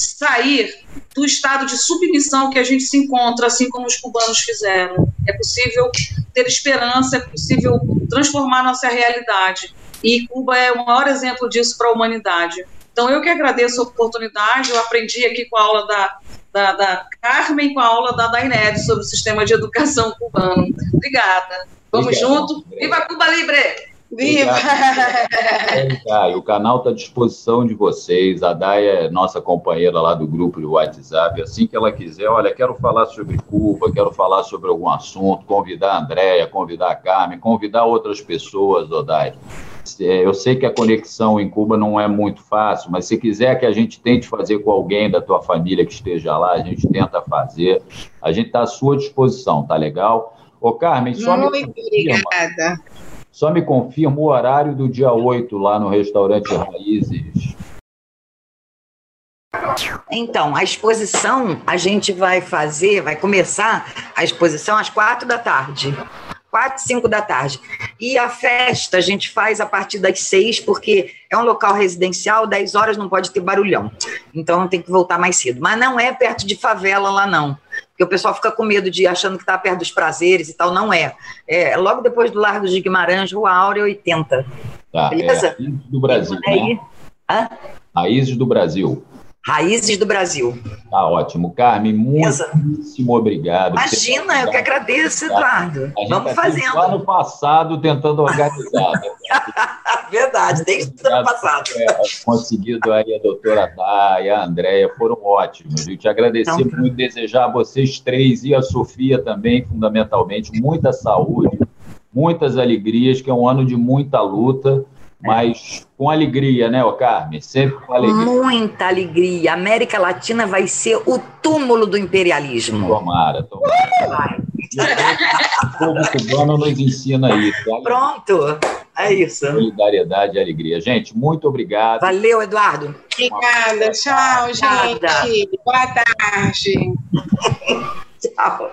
sair do estado de submissão que a gente se encontra, assim como os cubanos fizeram. É possível ter esperança, é possível transformar nossa realidade. E Cuba é o maior exemplo disso para a humanidade. Então, eu que agradeço a oportunidade, eu aprendi aqui com a aula da, da, da Carmen, com a aula da Dainete sobre o sistema de educação cubano. Obrigada. Vamos Obrigado, junto. Viva Cuba Libre! Viva! É, o canal está à disposição de vocês. A Day é nossa companheira lá do grupo do WhatsApp. Assim que ela quiser, olha, quero falar sobre Cuba, quero falar sobre algum assunto, convidar a Andréia, convidar a Carmen, convidar outras pessoas, Odai. É, eu sei que a conexão em Cuba não é muito fácil, mas se quiser que a gente tente fazer com alguém da tua família que esteja lá, a gente tenta fazer. A gente está à sua disposição, tá legal? Ô, Carmen, só Muito me obrigada. Só me confirma o horário do dia 8 lá no restaurante Raízes. Então, a exposição a gente vai fazer, vai começar a exposição às quatro da tarde. Quatro, cinco da tarde. E a festa a gente faz a partir das seis, porque é um local residencial, dez horas não pode ter barulhão. Então tem que voltar mais cedo. Mas não é perto de favela lá, não. Porque o pessoal fica com medo de achando que está perto dos prazeres e tal. Não é. É logo depois do Largo de Guimarães, Rua Áurea 80. Tá, Beleza? É do Brasil. Né? Hã? Raízes do Brasil. Raízes do Brasil. Tá ótimo. Carmen, muitíssimo obrigado. Imagina, eu que agradeço, Eduardo. Vamos fazendo. Lá no passado tentando organizar. Né? Verdade, desde o ano passado. Conseguido aí a doutora Daya, a Andréia, foram ótimos. Eu te agradecer então, muito, desejar a vocês três e a Sofia também, fundamentalmente, muita saúde, muitas alegrias, que é um ano de muita luta mas com alegria, né, ô Carmen? Sempre com alegria. Muita alegria. A América Latina vai ser o túmulo do imperialismo. Tomara, tomara. o povo cubano nos ensina isso. Pronto, é isso. Solidariedade e alegria. Gente, muito obrigado. Valeu, Eduardo. Obrigada. Tchau, gente. Boa tarde. Tchau.